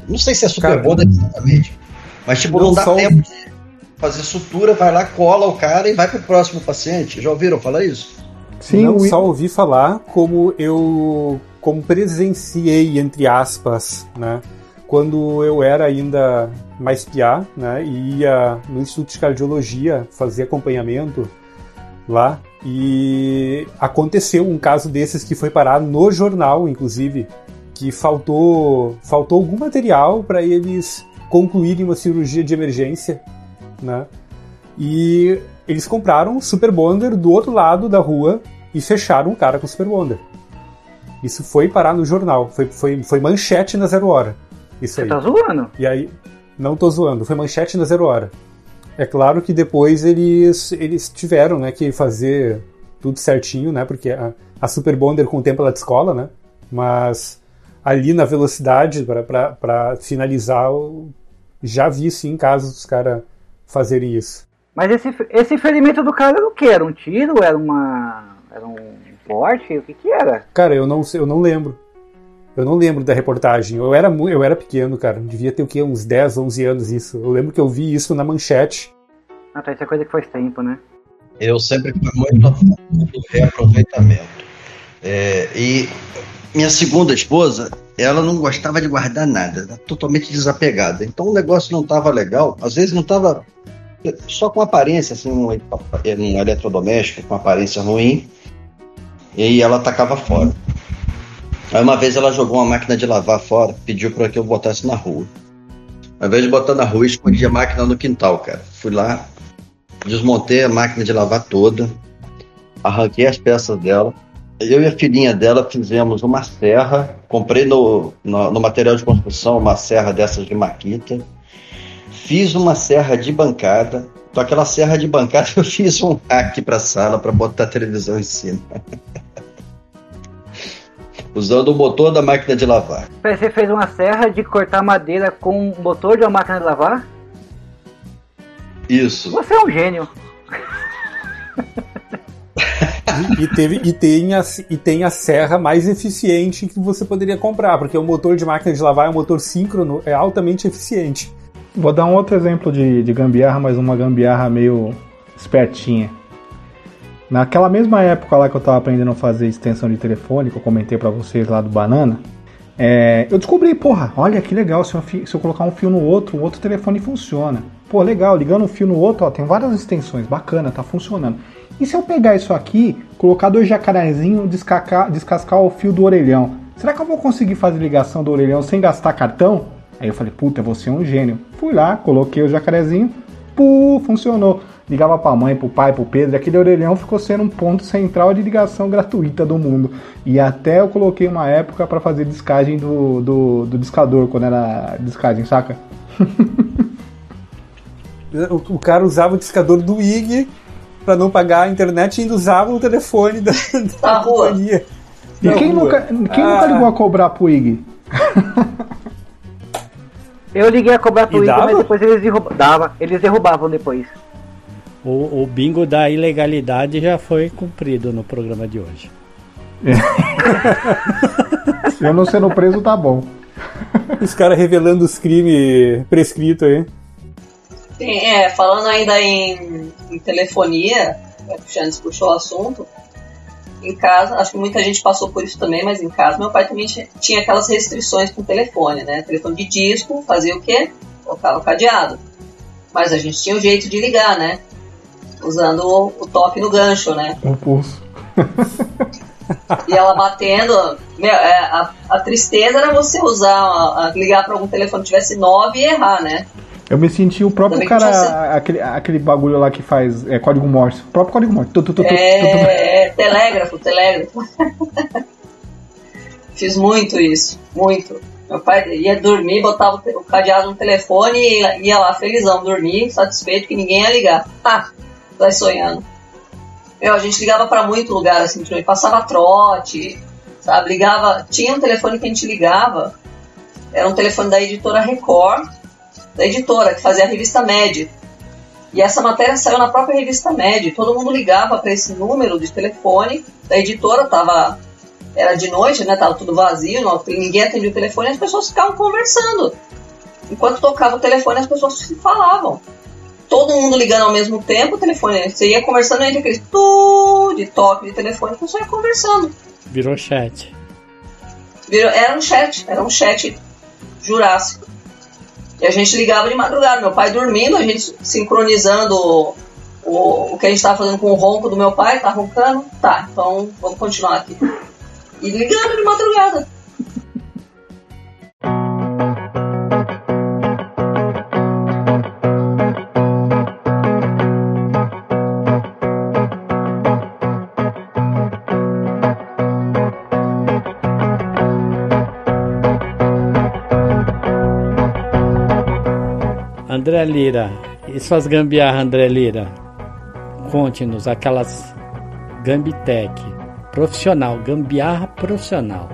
Não sei se é super Cara, bonder exatamente, mas tipo, não, não dá só- tempo de fazer sutura, vai lá, cola o cara e vai pro próximo paciente. Já ouviram falar isso? Sim, não só ouvi falar, como eu como presenciei, entre aspas, né? Quando eu era ainda mais piá, né? E ia no Instituto de Cardiologia fazer acompanhamento lá. E aconteceu um caso desses que foi parar no jornal, inclusive, que faltou, faltou algum material para eles concluírem uma cirurgia de emergência, né? E eles compraram o Super Bonder do outro lado da rua e fecharam o cara com o Super Bonder. Isso foi parar no jornal, foi, foi, foi manchete na zero hora. Isso Você aí. tá zoando? E aí, não tô zoando, foi manchete na zero hora. É claro que depois eles, eles tiveram né, que fazer tudo certinho, né? Porque a, a Super Bonder com o tempo ela descola, né? Mas ali na velocidade para finalizar, já vi sim casos dos caras fazerem isso. Mas esse, esse ferimento do cara era o quê? Era um tiro? Era uma. Era um corte? O que que era? Cara, eu não, eu não lembro. Eu não lembro da reportagem. Eu era, eu era pequeno, cara. Devia ter o quê? Uns 10, 11 anos isso. Eu lembro que eu vi isso na manchete. Ah, tá, isso é coisa que faz tempo, né? Eu sempre fui muito a favor do reaproveitamento. É, e minha segunda esposa, ela não gostava de guardar nada, era totalmente desapegada. Então o negócio não estava legal, às vezes não estava só com aparência, assim, um, um eletrodoméstico com aparência ruim, e ela tacava fora. Aí uma vez ela jogou uma máquina de lavar fora, pediu para que eu botasse na rua. Ao invés de botar na rua, escondi a máquina no quintal, cara. Fui lá, desmontei a máquina de lavar toda, arranquei as peças dela. Eu e a filhinha dela fizemos uma serra, comprei no, no, no material de construção uma serra dessas de maquita, fiz uma serra de bancada. Com aquela serra de bancada eu fiz um rack para a sala para botar a televisão em cima. Usando o motor da máquina de lavar. Você fez uma serra de cortar madeira com um motor de uma máquina de lavar? Isso. Você é um gênio. E, e teve, e, tem a, e tem a serra mais eficiente que você poderia comprar, porque o motor de máquina de lavar é um motor síncrono, é altamente eficiente. Vou dar um outro exemplo de, de gambiarra, mas uma gambiarra meio espertinha. Naquela mesma época lá que eu tava aprendendo a fazer extensão de telefone, que eu comentei pra vocês lá do Banana, é, eu descobri, porra, olha que legal, se eu, se eu colocar um fio no outro, o outro telefone funciona. Pô, legal, ligando um fio no outro, ó, tem várias extensões, bacana, tá funcionando. E se eu pegar isso aqui, colocar dois jacarezinhos, descascar, descascar o fio do orelhão? Será que eu vou conseguir fazer ligação do orelhão sem gastar cartão? Aí eu falei, puta, você é um gênio. Fui lá, coloquei o jacarezinho, pu, funcionou. Ligava pra mãe, pro pai, pro Pedro, e aquele orelhão ficou sendo um ponto central de ligação gratuita do mundo. E até eu coloquei uma época pra fazer descagem do, do, do discador, quando era descagem, saca? O, o cara usava o discador do IG para não pagar a internet e ainda usava o telefone da, da rua. companhia. E quem, nunca, quem Ah. nunca ligou a cobrar pro IG? Eu liguei a cobrar Twitter, dava? mas depois eles derrubavam. Dava, eles derrubavam depois. O, o bingo da ilegalidade já foi cumprido no programa de hoje. Eu não sendo preso, tá bom. Os caras revelando os crimes prescritos aí. Sim, é, falando ainda em, em telefonia, que o Xandes puxou o assunto, em casa, acho que muita gente passou por isso também, mas em casa meu pai também tinha, aquelas restrições com o telefone, né? Telefone de disco, fazia o quê? Colocava o cadeado. Mas a gente tinha um jeito de ligar, né? Usando o, o toque no gancho, né? Um pulso. E ela batendo. Meu, é, a, a tristeza era você usar, a- a ligar para algum telefone que tivesse 9 e errar, né? Eu me senti o próprio Também cara, aquele, aquele bagulho lá que faz é, código Morse. O próprio código Morse. Tu, tu, tu. É, é, telégrafo, telégrafo. Fiz muito isso, muito. Meu pai ia dormir, botava o o cadeado no telefone e ia- ia lá felizão, dormir, satisfeito que ninguém ia ligar. Ah, vai sonhando. Meu, a gente ligava pra muito lugar, assim, passava trote, sabe? Ligava. Tinha um telefone que a gente ligava, era um telefone da editora Record, da editora, que fazia a revista Média. E essa matéria saiu na própria revista Med. Todo mundo ligava para esse número de telefone da editora, tava era de noite, né? Tava tudo vazio, não, ninguém atendia o telefone, as pessoas ficavam conversando. Enquanto tocava o telefone, as pessoas falavam. Todo mundo ligando ao mesmo tempo, o telefone, você ia conversando entre aqueles tu de toque de telefone, pessoa ia conversando. Virou chat. Virou- era um chat, era um chat jurássico. E a gente ligava de madrugada, meu pai dormindo, a gente sincronizando o, o, o que a gente estava fazendo com o ronco do meu pai, tá roncando? Tá, então vamos continuar aqui. E ligando de madrugada. André Lira, e suas gambiarras, André Lira? Conte-nos aquelas Gambitec. Profissional, gambiarra profissional.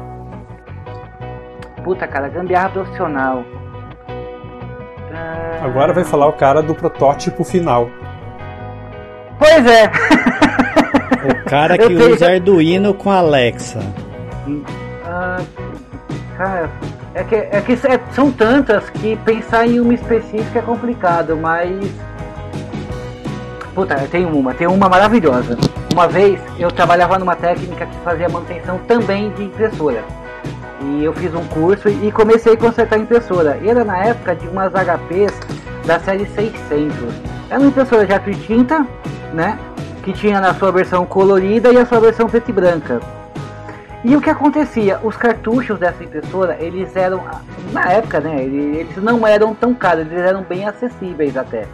Puta, cara, gambiarra profissional. Ah, Agora vai falar o cara do protótipo final. Pois é. O cara que tenho- usa Arduino com Alexa. Ah, cara, é que, é que é- são tantas que pensar em uma específica é complicado, mas. Puta, eu tenho uma, tem uma maravilhosa. Uma vez eu trabalhava numa técnica que fazia manutenção também de impressora. E eu fiz um curso e comecei a consertar impressora. E era na época de umas HPs da série 600. Era uma impressora e tinta, né? Que tinha na sua versão colorida e a sua versão preta e branca. E o que acontecia? Os cartuchos dessa impressora, eles eram, na época, né? Eles não eram tão caros, eles eram bem acessíveis até.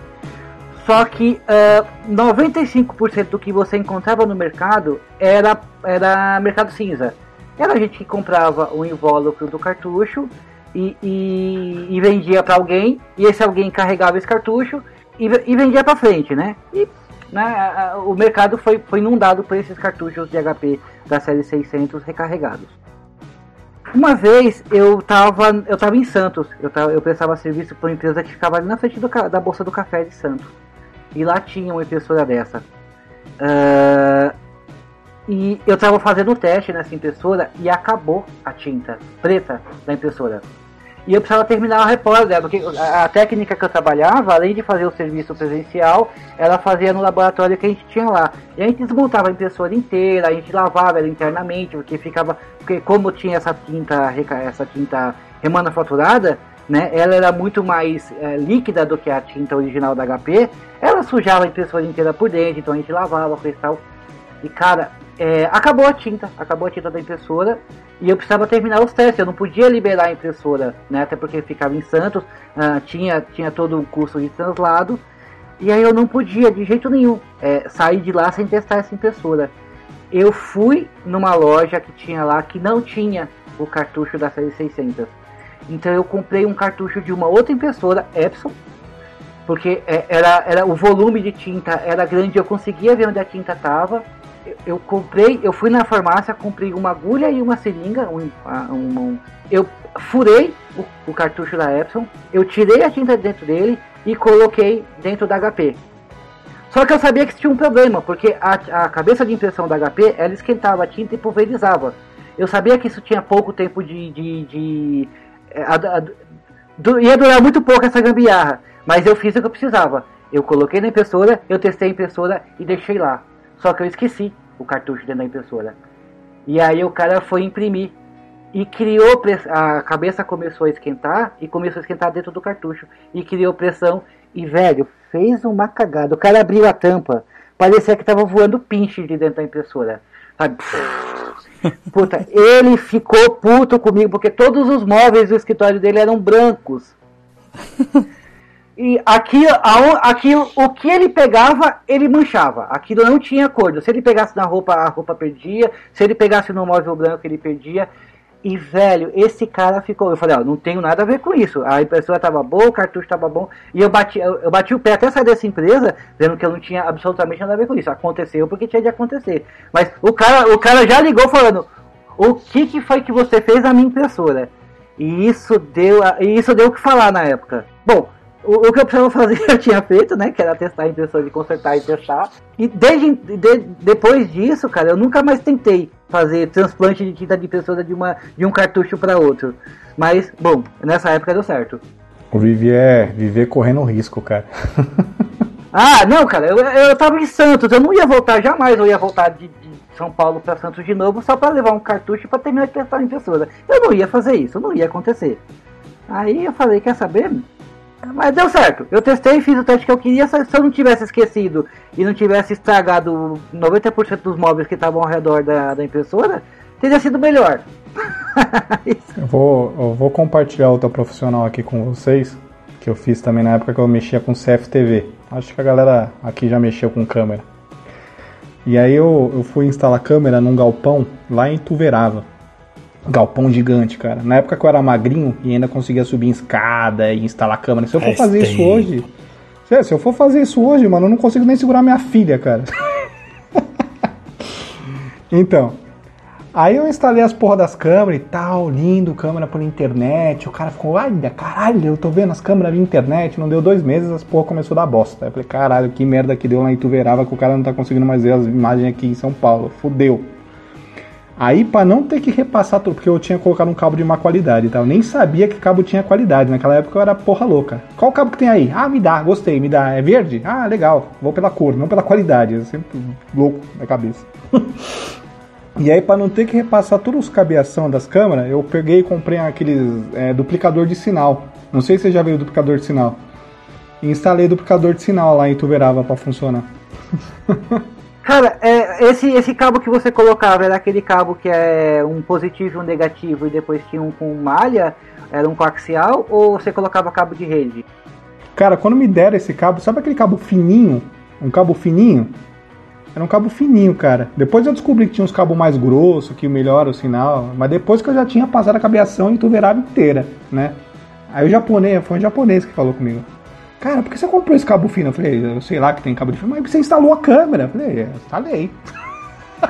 Só que ah, 95% do que você encontrava no mercado era, era mercado cinza. Era a gente que comprava o invólucro do cartucho e, e, e vendia para alguém, e esse alguém carregava esse cartucho e, e vendia para frente, né? E né, o mercado foi, foi inundado por esses cartuchos de HP da série 600 recarregados. Uma vez eu tava, eu tava em Santos, eu, tava, eu prestava serviço para uma empresa que ficava ali na frente do da Bolsa do Café de Santos. E lá tinha uma impressora dessa. Ah, e eu tava fazendo o teste nessa impressora e acabou a tinta preta da impressora. E eu precisava terminar a repórter dela, porque a, técnica que eu trabalhava, além de fazer o serviço presencial, ela fazia no laboratório que a gente tinha lá. E a gente desmontava a impressora inteira, a gente lavava ela internamente, porque ficava. Porque como tinha essa tinta, essa tinta remanufaturada, né? Ela era muito mais eh, líquida do que a tinta original da HP. Ela sujava a impressora inteira por dentro, então a gente lavava, coisa e tal. E cara, é, acabou a tinta, acabou a tinta da impressora e eu precisava terminar os testes. Eu não podia liberar a impressora, né? Até porque ficava em Santos, ah, tinha, tinha todo o custo de translado. E aí eu não podia de jeito nenhum é, sair de lá sem testar essa impressora. Eu fui numa loja que tinha lá que não tinha o cartucho da série 600. Então eu comprei um cartucho de uma outra impressora, Epson, porque é, era, era o volume de tinta era grande, eu conseguia ver onde a tinta estava. Eu, comprei, eu fui na farmácia, comprei uma agulha e uma seringa, um, um, um eu furei o, o, cartucho da Epson, eu tirei a tinta dentro dele e coloquei dentro da HP. Só que eu sabia que tinha um problema, porque a, a cabeça de impressão da HP, ela esquentava a tinta e pulverizava. Eu sabia que isso tinha pouco tempo de... de, de é, a, a, du, ia durar muito pouco essa gambiarra, mas eu fiz o que eu precisava. Eu coloquei na impressora, eu testei a impressora e deixei lá. Só que eu esqueci o cartucho dentro da impressora. E aí o cara foi imprimir e criou a cabeça começou a esquentar e começou a esquentar dentro do cartucho e criou pressão e velho fez uma cagada. O cara abriu a tampa, parecia que tava voando pinche de dentro da impressora. Sabe? Puta, ele ficou puto comigo porque todos os móveis do escritório dele eram brancos. E aqui, aquilo, o que ele pegava, ele manchava. Aquilo não tinha cor. Se ele pegasse na roupa, a roupa perdia. Se ele pegasse no móvel branco, ele perdia. E, velho, esse cara ficou. Eu falei, ó, não tenho nada a ver com isso. A impressora tava boa, o cartucho tava bom. E eu bati, eu, eu, bati o pé até sair dessa empresa, vendo que eu não tinha absolutamente nada a ver com isso. Aconteceu porque tinha de acontecer. Mas o cara, o cara já ligou falando: o que, que foi que você fez na minha impressora? E isso deu, e isso deu o que falar na época. Bom, o, o, que eu precisava fazer eu tinha feito, né? Que era testar a impressora de consertar e testar. E desde de, depois disso, cara, eu nunca mais tentei fazer transplante de tinta de impressora de, uma, de um cartucho para outro. Mas, bom, nessa época deu certo. O Vivier, é viver correndo risco, cara. ah, não, cara, eu, eu tava em Santos, eu não ia voltar jamais, eu ia voltar de, de São Paulo para Santos de novo só para levar um cartucho para terminar de testar a impressora. Eu não ia fazer isso, não ia acontecer. Aí eu falei, quer saber? Mas deu certo. Eu testei, fiz o teste que eu queria. Se eu não tivesse esquecido e não tivesse estragado 90% dos móveis que estavam ao redor da, da impressora, teria sido melhor. eu, vou, eu vou compartilhar outra profissional aqui com vocês, que eu fiz também na época que eu mexia com CFTV. Acho que a galera aqui já mexeu com câmera. E aí eu, eu fui instalar câmera num galpão lá em Tuverava galpão gigante, cara. Na época que eu era magrinho e ainda conseguia subir em escada e instalar câmera. Se eu for fazer isso hoje. Se eu for fazer isso hoje, mano, eu não consigo nem segurar minha filha, cara. então. Aí eu instalei as porra das câmeras e tal, lindo, câmera por internet. O cara ficou, olha, caralho, eu tô vendo as câmeras via internet. Não deu dois meses, as porra começou a dar bosta. Eu falei, caralho, que merda que deu lá em Tuverava que o cara não tá conseguindo mais ver as imagens aqui em São Paulo. Fudeu. Aí, para não ter que repassar tudo, porque eu tinha colocado um cabo de má qualidade, tá? Eu nem sabia que cabo tinha qualidade. Naquela época eu era porra louca. Qual cabo que tem aí? Ah, me dá, gostei, me dá. É verde? Ah, legal. Vou pela cor, não pela qualidade. Eu sempre louco na cabeça. e aí, para não ter que repassar todos os cabeação das câmeras, eu peguei e comprei aqueles é, duplicador de sinal. Não sei se você já viu duplicador de sinal. E instalei duplicador de sinal lá em Tuberava para funcionar. Cara, é, esse, esse cabo que você colocava era aquele cabo que é um positivo e um negativo e depois tinha um com malha, era um coaxial, ou você colocava cabo de rede? Cara, quando me deram esse cabo, sabe aquele cabo fininho? Um cabo fininho? Era um cabo fininho, cara. Depois eu descobri que tinha uns cabos mais grossos, que melhora o sinal. Mas depois que eu já tinha passado a cabeação em tuverava inteira, né? Aí o japonês, foi um japonês que falou comigo cara, por que você comprou esse cabo fino? Eu falei, eu sei lá que tem cabo de fio, mas você instalou a câmera. Eu falei, é, instalei.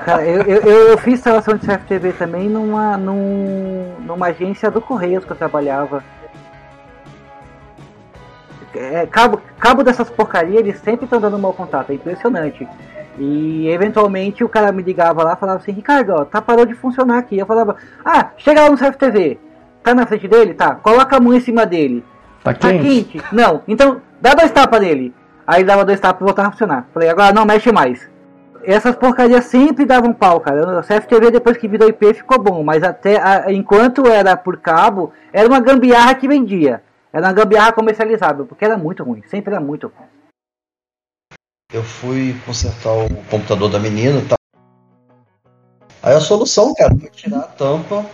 Cara, eu, eu, eu, fiz instalação de CFTV também numa, num, numa agência do Correios que eu trabalhava. É, cabo, cabo dessas porcarias, eles sempre estão dando mau contato, é impressionante. E eventualmente o cara me ligava lá falava assim, Ricardo, ó, tá parou de funcionar aqui. Eu falava, ah, chega lá no CFTV, tá na frente dele? Tá, coloca a mão em cima dele. Tá quente? Tá quente? Não. Então, dá dois tapas nele. Aí dava dois tapas e voltava a funcionar. Falei, agora não mexe mais. Essas porcarias sempre davam pau, cara. O CFTV depois que virou IP ficou bom, mas até a, enquanto era por cabo, era uma gambiarra que vendia. Era uma gambiarra comercializável, porque era muito ruim, sempre era muito ruim. Eu fui consertar o computador da menina, tá? Aí a solução, cara, foi tirar a tampa,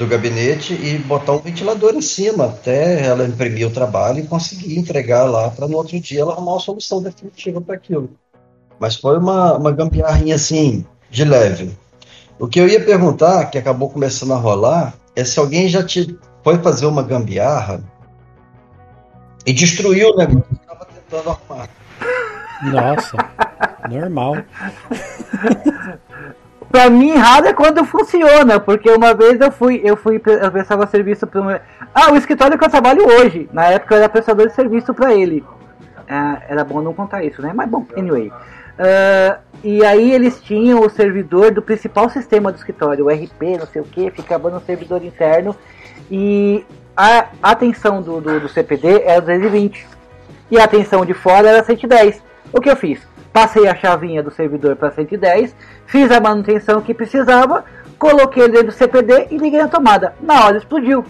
do gabinete e botar um ventilador em cima até ela imprimir o trabalho e conseguir entregar lá para no outro dia ela arrumar uma solução definitiva para aquilo. Mas foi uma, uma gambiarrinha assim, de leve. O que eu ia perguntar, que acabou começando a rolar, é se alguém já te foi fazer uma gambiarra e destruiu o negócio que estava tentando arrumar. Nossa. Normal. Pra mim, errado é quando funciona, porque uma vez eu fui, eu fui, eu prestava serviço para um... Ah, o escritório que eu trabalho hoje. Na época eu era prestador de serviço para ele. Ah, era bom não contar isso, né? Mas bom, anyway. Ah, e aí eles tinham o servidor do principal sistema do escritório, o RP, não sei o que, ficava no servidor interno. E a atenção do, do, do CPD era 220. E a atenção de fora era 110. O que eu fiz? Passei a chavinha do servidor para 110, fiz a manutenção que precisava, coloquei ele dentro do CPD e liguei na tomada. Na hora explodiu.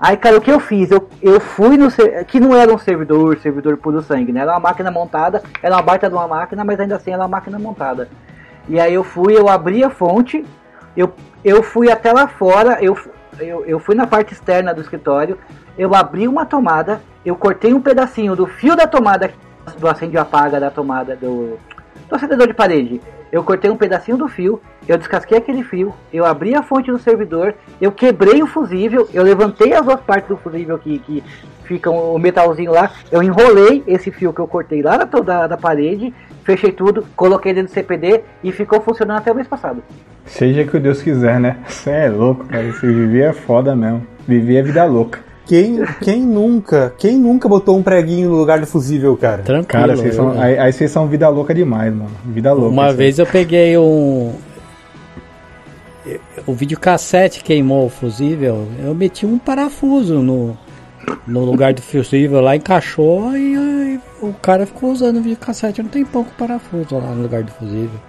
Aí, cara, o que eu fiz? Eu, eu fui no. Que não era um servidor, servidor puro sangue, né? Era uma máquina montada, era uma baita de uma máquina, mas ainda assim era uma máquina montada. E aí eu fui, eu abri a fonte, eu, eu fui até lá fora, eu, eu, eu fui na parte externa do escritório, eu abri uma tomada, eu cortei um pedacinho do fio da tomada do acende e apaga da tomada do, do acendedor de parede. Eu cortei um pedacinho do fio, eu descasquei aquele fio, eu abri a fonte do servidor, eu quebrei o fusível, eu levantei as duas partes do fusível que, que ficam o metalzinho lá, eu enrolei esse fio que eu cortei lá da, da, da parede, fechei tudo, coloquei dentro do CPD e ficou funcionando até o mês passado. Seja que Deus quiser, né? Você é louco, cara. Esse viver é foda mesmo. Viver é vida louca. Quem, quem nunca, quem nunca botou um preguinho no lugar do fusível, cara? Tranquilo. Cara, vocês são, aí, aí vocês são vida louca demais, mano. Vida louca. Uma isso aí. vez eu peguei um. O videocassete queimou o fusível. Eu meti um parafuso no, no lugar do fusível lá, encaixou e aí o cara ficou usando o videocassete. Não tem pouco parafuso lá no lugar do fusível.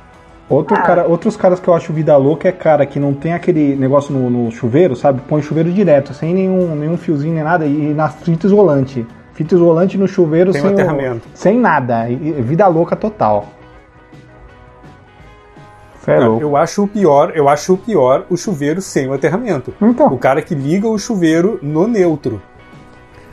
Outro cara, outros caras que eu acho vida louca é cara que não tem aquele negócio no, no chuveiro, sabe? Põe o chuveiro direto, sem nenhum, nenhum fiozinho nem nada, e na fita isolante. Fita isolante no chuveiro Tem sem, o- aterramento. sem nada. E- vida louca total. Cê é louco. eu acho o pior, eu acho o pior o chuveiro sem o aterramento. O Então, cara que liga o chuveiro no neutro.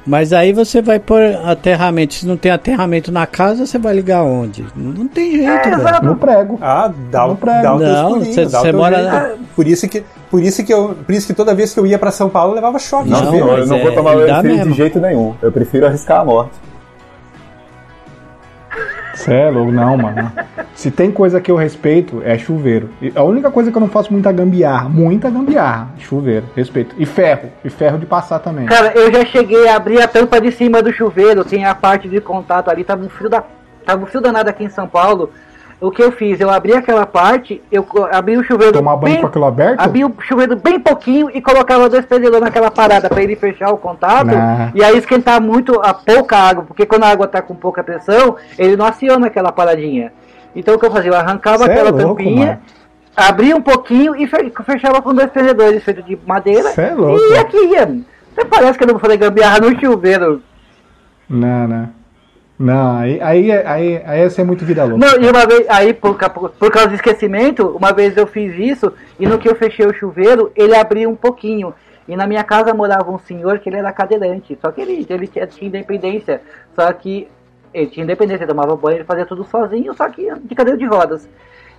Mas aí você vai pôr aterramento. Se não tem aterramento na casa, você vai ligar onde? Não tem jeito, velho. no prego. Ah, dá, o- No o Não, cê- dá o cê teu mora na- Por isso que por isso que eu, por isso que toda vez que eu ia pra São Paulo eu levava choque. Não, Não, eu não é- vou tomar o de jeito nenhum. Eu prefiro arriscar a morte. Cê é louco, não, mano. Se tem coisa que eu respeito, é chuveiro. E a única coisa que eu não faço muita gambiarra, muita gambiarra, chuveiro, respeito. E ferro, e ferro de passar também. Cara, eu já cheguei a abrir a tampa de cima do chuveiro, tem a parte de contato ali, tava um frio da. Tava um frio danado aqui em São Paulo. O que eu fiz? Eu abri aquela parte, eu abri o chuveiro. Tomar banho bem, com aquilo aberto? Abri o chuveiro bem pouquinho e colocava dois pneus naquela parada pra ele fechar o contato. Nah. E aí esquentar muito a pouca água, porque quando a água tá com pouca pressão, ele não aciona aquela paradinha. Então o que eu fazia? Eu arrancava Cê é aquela louco, tampinha, mano. abria um pouquinho e fe- fechava com dois prendedores feitos de madeira. Cê é louco. E aqui ia. Até parece que eu não vou fazer gambiarra no chuveiro. Não, não. Não, aí, aí, aí, aí ia ser muito vida louca. Não, e uma vez, aí por, por causa do esquecimento, uma vez eu fiz isso, e no que eu fechei o chuveiro, ele abriu um pouquinho. E na minha casa morava um senhor que ele era cadeirante, só que ele, ele tinha, tinha independência, só que ele tinha independência, ele tomava banho, ele fazia tudo sozinho, só que de cadeira de rodas.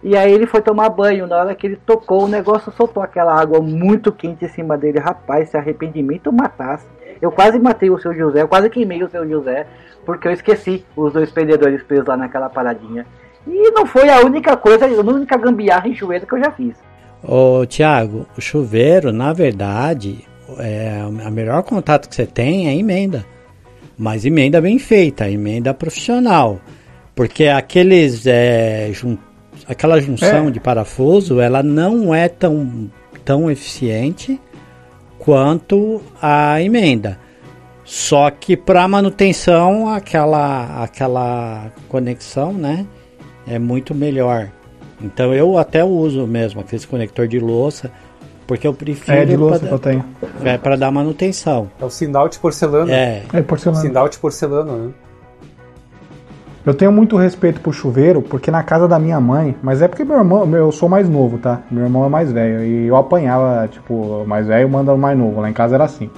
E aí ele foi tomar banho, na hora que ele tocou, o negócio soltou aquela água muito quente em cima dele. Rapaz, se arrependimento matasse. Eu quase matei o seu José, eu quase queimei o seu José, porque eu esqueci os dois perdedores presos lá naquela paradinha. E não foi a única coisa, a única gambiarra em chuveiro que eu já fiz. Ô, Tiago, o chuveiro, na verdade, é, a melhor contato que você tem é emenda. Mas emenda bem feita, emenda profissional. Porque aqueles, é, jun- aquela junção É. de parafuso, ela não é tão, tão eficiente quanto a emenda. Só que para manutenção, aquela, aquela conexão, né, é muito melhor. Então eu até uso mesmo aquele conector de louça, porque eu prefiro É de louça que eu tenho. é para dar manutenção. É o sinal de porcelana. É, É porcelana. Sinal de porcelana, né? Eu tenho muito respeito pro chuveiro, porque na casa da minha mãe, mas é porque meu irmão, meu- eu sou mais novo, tá? Meu irmão é mais velho. E eu apanhava, tipo, mais velho manda o mais novo. Lá em casa era assim.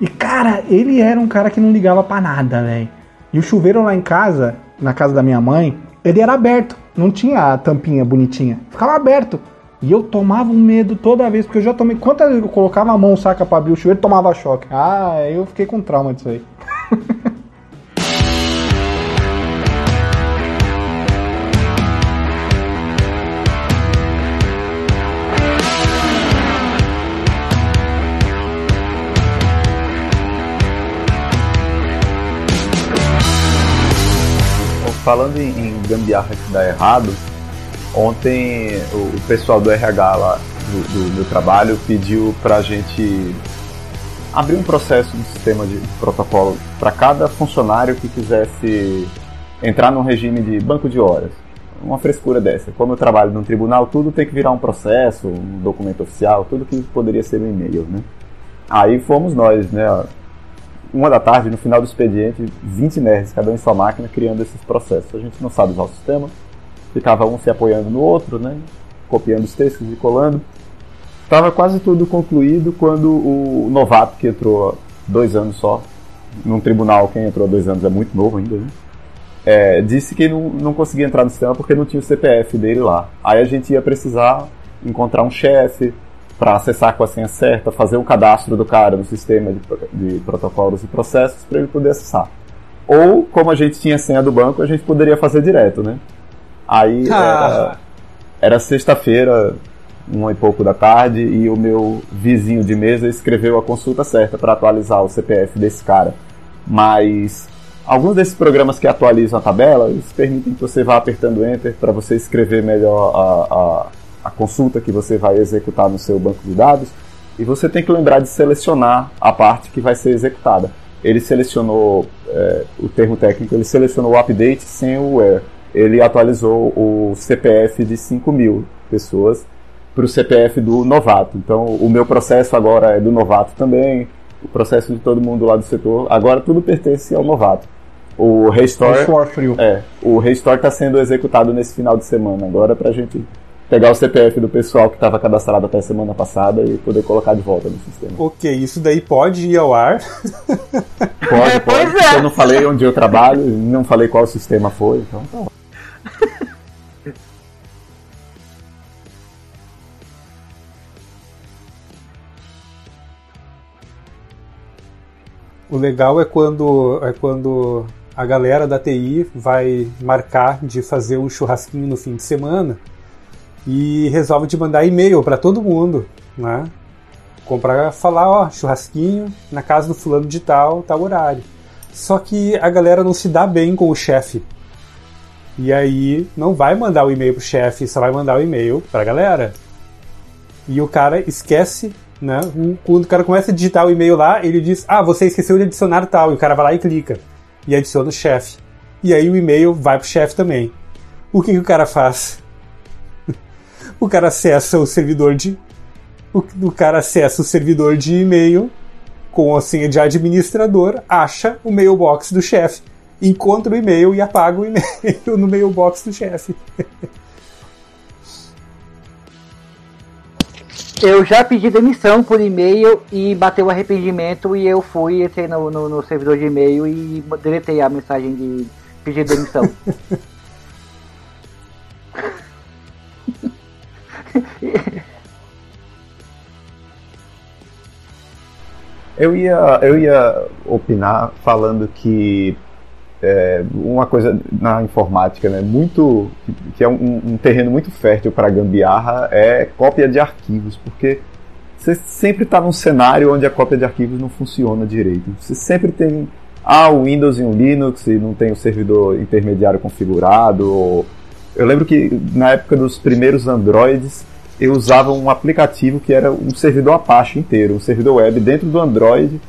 E cara, ele era um cara que não ligava pra nada, velho. E o chuveiro lá em casa, na casa da minha mãe, ele era aberto. Não tinha a tampinha bonitinha. Ficava aberto. E eu tomava um medo toda vez, porque eu já tomei. Quantas vezes eu colocava a mão, saca, pra abrir o chuveiro, tomava choque. Ah, eu fiquei com trauma disso aí. falando em, em gambiarra que dá errado, ontem o, o pessoal do RH lá do, do meu trabalho pediu pra gente abrir um processo de sistema de protocolo para cada funcionário que quisesse entrar num regime de banco de horas. Uma frescura dessa. Como eu trabalho num tribunal, tudo tem que virar um processo, um documento oficial, tudo que poderia ser um e-mail, né? Aí fomos nós, né? Uma da tarde, no final do expediente, 20 nerds, cada um em sua máquina, criando esses processos. A gente não sabe usar o sistema, ficava um se apoiando no outro, né? Copiando os textos e colando. Estava quase tudo concluído quando o novato que entrou dois anos só, num tribunal, quem entrou há dois anos é muito novo ainda, né? É, disse que não, não conseguia entrar no sistema porque não tinha o CPF dele lá. Aí a gente ia precisar encontrar um chefe para acessar com a senha certa, fazer um cadastro do cara no sistema de, de protocolos e processos para ele poder acessar. Ou, como a gente tinha a senha do banco, a gente poderia fazer direto, né? Aí ah. era, era sexta-feira, uma e pouco da tarde, e o meu vizinho de mesa escreveu a consulta certa para atualizar o CPF desse cara. Mas alguns desses programas que atualizam a tabela, eles permitem que você vá apertando Enter para você escrever melhor a, a, a, consulta que você vai executar no seu banco de dados. E você tem que lembrar de selecionar a parte que vai ser executada. Ele selecionou é, o termo técnico, ele selecionou o update sem o where. Ele atualizou o CPF de 5 mil pessoas para o CPF do novato. Então, o meu processo agora é do novato também, o processo de todo mundo lá do setor. Agora tudo pertence ao novato. O Restore, é, o Restore está sendo executado nesse final de semana agora para a gente pegar o CPF do pessoal que estava cadastrado até semana passada e poder colocar de volta no sistema. Ok, isso daí pode ir ao ar? Pode, é, pode. É. Eu não falei onde eu trabalho, não falei qual sistema foi, então tá. O legal é quando, é quando a galera da TI vai marcar de fazer um churrasquinho no fim de semana e resolve de mandar e-mail para todo mundo, né? Comprar, falar, ó, churrasquinho na casa do fulano de tal, tal horário. Só que a galera não se dá bem com o chefe. E aí não vai mandar o e-mail pro chefe, só vai mandar o e-mail pra galera. E o cara esquece né? Quando o cara começa a digitar o e-mail lá, ele diz: Ah, você esqueceu de adicionar tal. E o cara vai lá e clica. E adiciona o chefe. E aí o e-mail vai pro chefe também. O que, que o cara faz? O cara acessa o servidor de. O, o cara acessa o servidor de e-mail com a senha de administrador, acha o mailbox do chefe, encontra o e-mail e apaga o e-mail no mailbox do chefe. Eu já pedi demissão por e-mail e bateu arrependimento e eu fui, entrei no, no, no servidor de e-mail e deletei a mensagem de pedir demissão. eu ia, eu ia opinar falando que é, uma coisa na informática, né, muito que é um, um terreno muito fértil para gambiarra é cópia de arquivos, porque você sempre está num cenário onde a cópia de arquivos não funciona direito. Você sempre tem ah, o Windows e um Linux e não tem o servidor intermediário configurado. Ou... Eu lembro que na época dos primeiros Androids eu usava um aplicativo que era um servidor Apache inteiro, um servidor web dentro do Android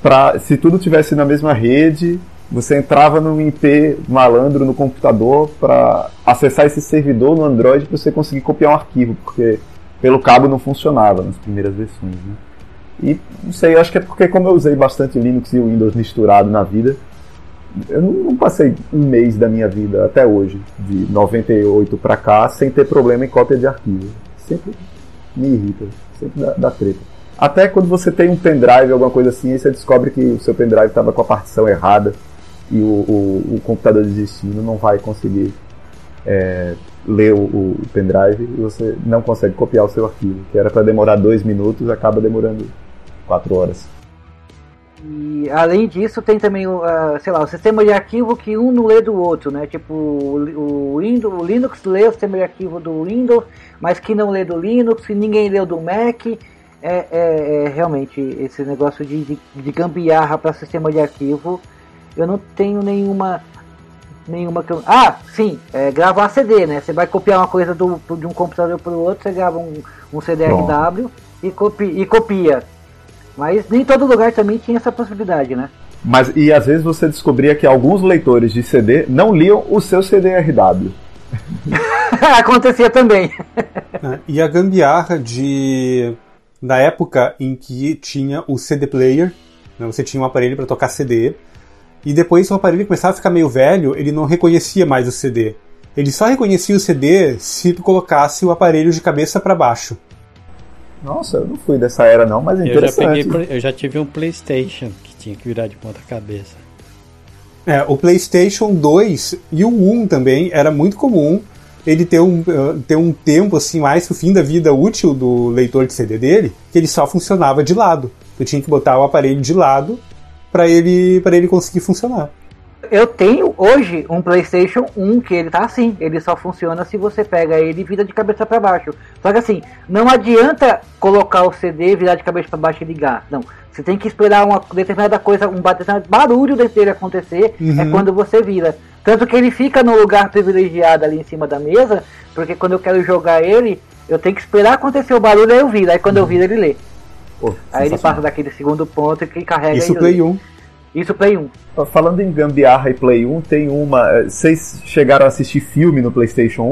para se tudo tivesse na mesma rede você entrava no IP malandro no computador para acessar esse servidor no Android para você conseguir copiar um arquivo, porque pelo cabo não funcionava nas primeiras versões. Né? E não sei, acho que é porque como eu usei bastante Linux e Windows misturado na vida, eu não, passei um mês da minha vida até hoje, de 98 para cá, sem ter problema em cópia de arquivo. Sempre me irrita, sempre dá, dá treta. Até quando você tem um pendrive, alguma coisa assim, aí você descobre que o seu pendrive estava com a partição errada e o, o, o computador de destino não vai conseguir é, ler o, o, pendrive e você não consegue copiar o seu arquivo, que era para demorar dois minutos, acaba demorando quatro horas. E além disso tem também o, uh, sei lá, o sistema de arquivo que um não lê do outro, né? Tipo o, o, Windows, o Linux lê o sistema de arquivo do Windows, mas que não lê do Linux, e ninguém lê do Mac. É, é, é realmente esse negócio de, de, de gambiarra para sistema de arquivo eu não tenho nenhuma nenhuma que eu. Ah, sim, é, gravar CD, né? Você vai copiar uma coisa do, de um computador para o outro, você grava um, um CDRW e, copi, e copia. Mas nem todo lugar também tinha essa possibilidade, né? Mas e às vezes você descobria que alguns leitores de CD não liam o seu CDRW. Acontecia também. É, e a gambiarra de. Na época em que tinha o CD player, né, você tinha um aparelho para tocar CD, e depois o aparelho começava a ficar meio velho, ele não reconhecia mais o CD. Ele só reconhecia o CD se tu colocasse o aparelho de cabeça para baixo. Nossa, eu não fui dessa era não, mas é Eu já, interessante. peguei, eu já tive um PlayStation que tinha que virar de ponta cabeça. É, o PlayStation 2 e o 1 também era muito comum ele ter um, uh, ter um tempo assim mais pro fim da vida útil do leitor de CD dele, que ele só funcionava de lado. Tu tinha que botar o aparelho de lado para ele para ele conseguir funcionar. Eu tenho hoje um PlayStation 1 que ele tá assim, ele só funciona se você pega ele e vira de cabeça para baixo. Só que assim, não adianta colocar o CD, virar de cabeça para baixo e ligar. Não, você tem que esperar uma determinada coisa, um determinado barulho dele acontecer, Uhum. é quando você vira. Tanto que ele fica no lugar privilegiado ali em cima da mesa, porque quando eu quero jogar ele, eu tenho que esperar acontecer o barulho aí eu viro. Aí quando eu viro ele lê. Aí ele passa daquele segundo ponto que carrega Isso e Play lê. 1. Isso Play 1. Falando em gambiarra e Play 1, tem uma. eh, Vocês chegaram a assistir filme no PlayStation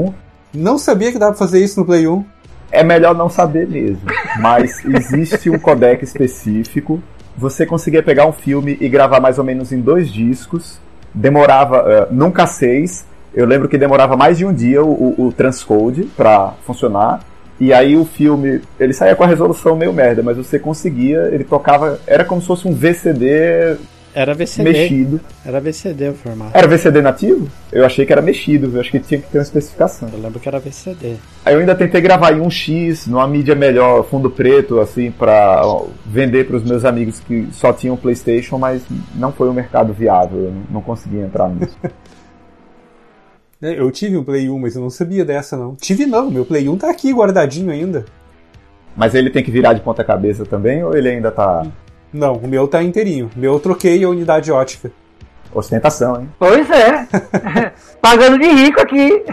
1? Não sabia que dava pra fazer isso no Play 1. É melhor não saber mesmo. Mas existe um codec específico. Você conseguia pegar um filme e gravar mais ou menos em dois discos. Demorava, eh, nunca seis. Eu lembro que demorava mais de um dia o, o- o transcode pra funcionar. E aí o filme, ele saía com a resolução meio merda, mas você conseguia, ele tocava, era como se fosse um VCD Era VCD. mexido. Era VCD o formato. Era VCD nativo? Eu achei que era mexido, eu acho que tinha que ter uma especificação. Eu lembro que era VCD. Aí eu ainda tentei gravar em 1x, numa mídia melhor, fundo preto, assim, pra vender pros meus amigos que só tinham PlayStation, mas não foi um mercado viável, eu não- consegui entrar nisso. É, Eu tive um Play 1, mas eu não sabia dessa não. Tive não, meu Play 1 tá aqui guardadinho ainda. mas ele tem que virar de ponta cabeça também, ou ele ainda tá Não, o meu tá inteirinho. O meu eu troquei a unidade ótica. ostentação, hein? Pois é. Pagando de rico aqui.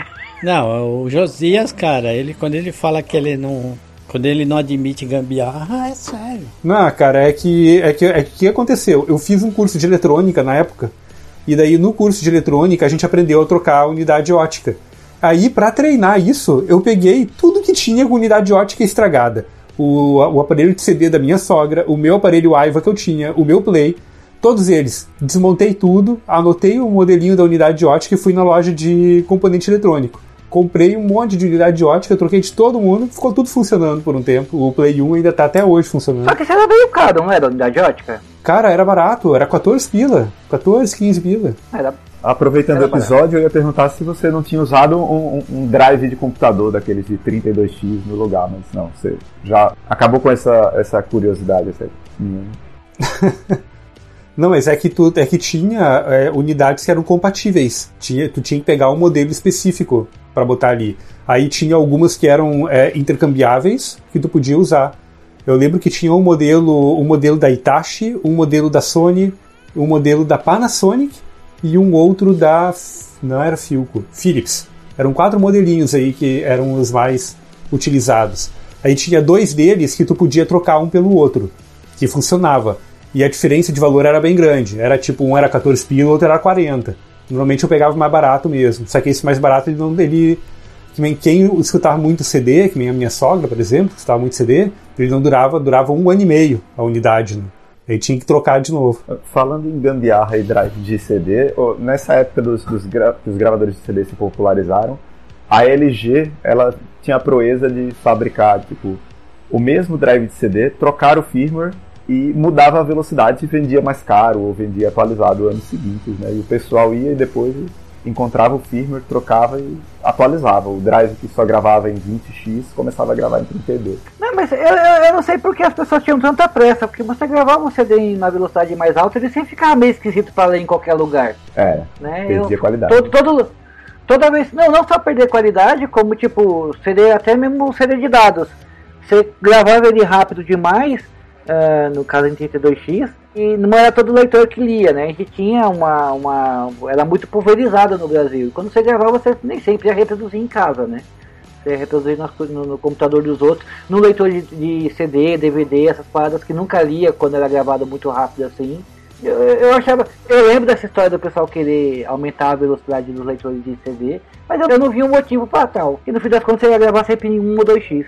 Não, o Josias, cara, ele quando ele fala que ele não. Quando ele não admite gambiarra, é sério. Não, cara, é que é que é que o que aconteceu? Eu fiz um curso de eletrônica na época. E daí no curso de eletrônica a gente aprendeu a trocar a unidade ótica. Aí pra treinar isso, eu peguei tudo que tinha com unidade ótica estragada. O, o aparelho de CD da minha sogra, o meu aparelho Aiva que eu tinha, o meu Play, todos eles. Desmontei tudo, anotei o modelinho da unidade ótica e fui na loja de componente eletrônico. Comprei um monte de unidade ótica, troquei de todo mundo, ficou tudo funcionando por um tempo. O Play 1 ainda tá até hoje funcionando. Só que isso era meio caro, não era unidade ótica? Cara, era barato, era 14 pila. 14, 15 pila. Era. Aproveitando o episódio, eu ia perguntar se você não tinha usado um, um- um drive de computador daqueles de 32x no lugar, mas não, você já acabou com essa, essa curiosidade. Essa... Hum. Não, mas é que, tu, é que tinha é, unidades que eram compatíveis. Tinha, tu tinha que pegar um modelo específico para botar ali. Aí tinha algumas que eram é, intercambiáveis que tu podia usar. Eu lembro que tinha um modelo, um modelo da Hitachi, um modelo da Sony, um modelo da Panasonic e um outro da não era Philco, Philips. Eram quatro modelinhos aí que eram os mais utilizados. Aí tinha dois deles que tu podia trocar um pelo outro, que funcionava. E a diferença de valor era bem grande. Era tipo, um era 14 pila, outro era 40. Normalmente eu pegava o mais barato mesmo. Só que esse mais barato ele não ele quem escutava muito CD, que nem a minha sogra, por exemplo, que escutava muito CD, ele não durava, durava um ano e meio a unidade. Né? Aí tinha que trocar de novo. Falando em gambiarra e drive de CD, nessa época dos, dos gra- que os gravadores de CD se popularizaram, a LG ela tinha a proeza de fabricar tipo o mesmo drive de CD, trocar o firmware e mudava a velocidade e vendia mais caro ou vendia atualizado anos seguintes, né? E o pessoal ia e depois encontrava o firmware, trocava e atualizava. O drive que só gravava em 20x começava a gravar em 32. Não, mas eu, eu, eu não sei porque as pessoas tinham tanta pressa, porque você gravava um CD em- na velocidade mais alta, ele sempre ficava meio esquisito pra ler em qualquer lugar, É, né? perdia Eu- qualidade. todo, todo, toda vez, não, não só perder qualidade, como tipo, CD, até mesmo CD de dados. Você gravava ele rápido demais, uh, no caso em 32X, e não era todo leitor que lia, né? A gente tinha uma, uma. Era muito pulverizada no Brasil. Quando você gravava, você nem sempre ia reproduzir em casa, né? Você ia reproduzir no, no, no computador dos outros, no leitor de, de, CD, DVD, essas paradas que nunca lia quando era gravado muito rápido assim. Eu, eu achava. Eu lembro dessa história do pessoal querer aumentar a velocidade dos leitores de CD, mas eu, eu não vi um motivo para tal. E no fim das contas você ia gravar sempre em 1 ou 2x.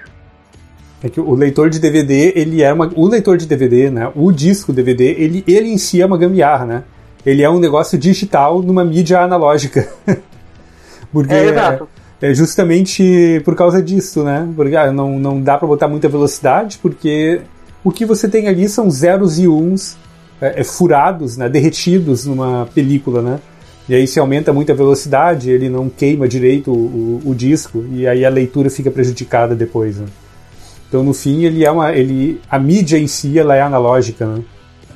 É que o leitor de DVD, ele é uma. O leitor de DVD, né? O disco DVD, ele, ele em si é uma gambiarra, né? Ele é um negócio digital numa mídia analógica. Porque é, exato. É, é justamente por causa disso, né? Porque ah, não, não dá para botar muita velocidade, porque o que você tem ali são zeros e uns é, é, furados, né? derretidos numa película, né? E aí se aumenta muito a velocidade, ele não queima direito o, o, o disco, e aí a leitura fica prejudicada depois, né? Então, no fim, ele é uma, ele, a mídia em si ela é analógica, né?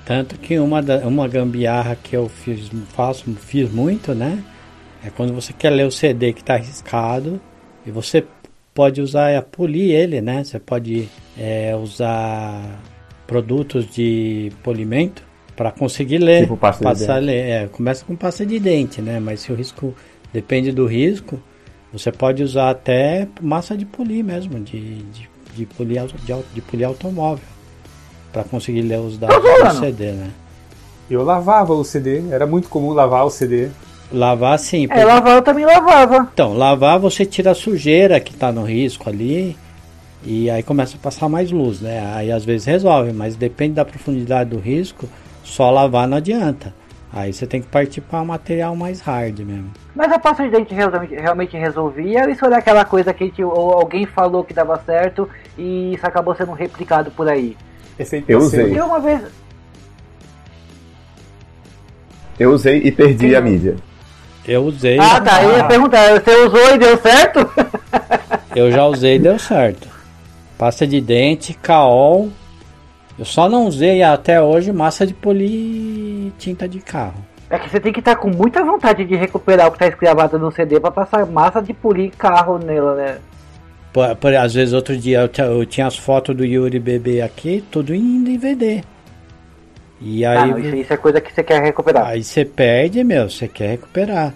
Tanto que uma, da, uma gambiarra que eu fiz, faço, fiz muito, né? É quando você quer ler o CD que está arriscado e você pode usar, é, polir ele, né? Você pode é, usar produtos de polimento para conseguir ler. Tipo pasta passar de dente. Ler. É, começa com pasta de dente, né? Mas se o risco depende do risco, você pode usar até massa de polir mesmo, de, de de polir, de, de polir automóvel para conseguir ler os dados do CD, né? Eu lavava o CD, era muito comum lavar o CD. Lavar sim. É, lavar eu também lavava. Então, lavar você tira a sujeira que está no risco ali e aí começa a passar mais luz, né? Aí às vezes resolve, mas depende da profundidade do risco, só lavar não adianta. Aí você tem que partir para um material mais hard mesmo. Mas a pasta de dente realmente, realmente resolvia? Isso era aquela coisa que a gente, ou alguém falou que dava certo e isso acabou sendo replicado por aí? eu usei. Eu uma vez. Eu usei e perdi Sim. a mídia. Eu usei. Ah, tá. Eu ia perguntar, você usou e deu certo? eu já usei e deu certo. Pasta de dente, caol eu só não usei até hoje massa de polir tinta de carro. É que você tem que estar tá com muita vontade de recuperar o que está escravado no CD para passar massa de polir carro nela, né? Por, por, às vezes outro dia eu, eu, tinha as fotos do Yuri bebê aqui, tudo em DVD. E aí. Ah, não, isso, isso, é coisa que você quer recuperar. Aí você perde, meu, você quer recuperar.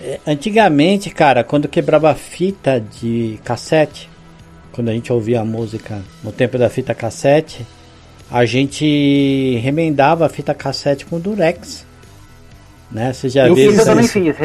É, antigamente, cara, quando quebrava fita de cassete, quando a gente ouvia a música no tempo da fita cassete, a gente remendava a fita cassete com durex. Né? Você já eu viu isso? Eu também fiz.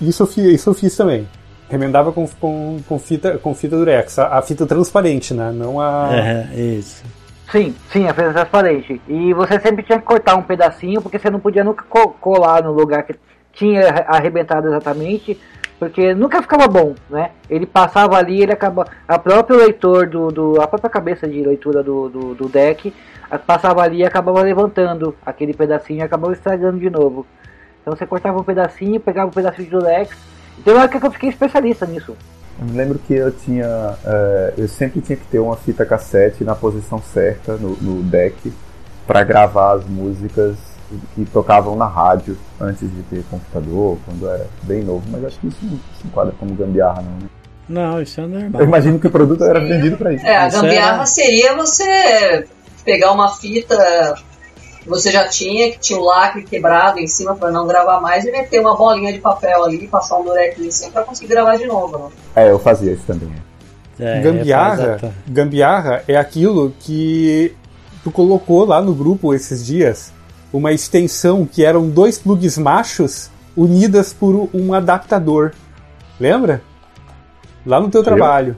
Isso eu fiz, isso eu fiz também. Remendava com, com, com, fita, com fita durex. A, a fita transparente, né? Não a. É, isso. Sim, sim, a fita transparente. E você sempre tinha que cortar um pedacinho, porque você não podia nunca colar no lugar que tinha arrebentado exatamente, porque nunca ficava bom, né? Ele passava ali, ele acaba. A própria leitor do, do. A própria cabeça de leitura do, do, do deck passava ali e acabava levantando aquele pedacinho e acabava estragando de novo. Então você cortava um pedacinho, pegava um pedacinho de Durex. Então é que eu fiquei especialista nisso. Eu me lembro que eu tinha. É, eu sempre tinha que ter uma fita cassete na posição certa no, no deck para gravar as músicas que tocavam na rádio antes de ter computador, quando era bem novo. Mas acho que isso não se enquadra como gambiarra, não. Né? Não, isso é normal. Eu imagino que o produto era vendido para isso. É, a gambiarra seria você pegar uma fita que você já tinha, que tinha o lacre quebrado em cima para não gravar mais, e meter uma bolinha de papel ali, passar um durex em cima para conseguir gravar de novo. Né? É, eu fazia isso também. É, gambiarra, gambiarra é aquilo que tu colocou lá no grupo esses dias, uma extensão que eram dois plugs machos unidas por um adaptador. Lembra? Lá no teu eu? trabalho.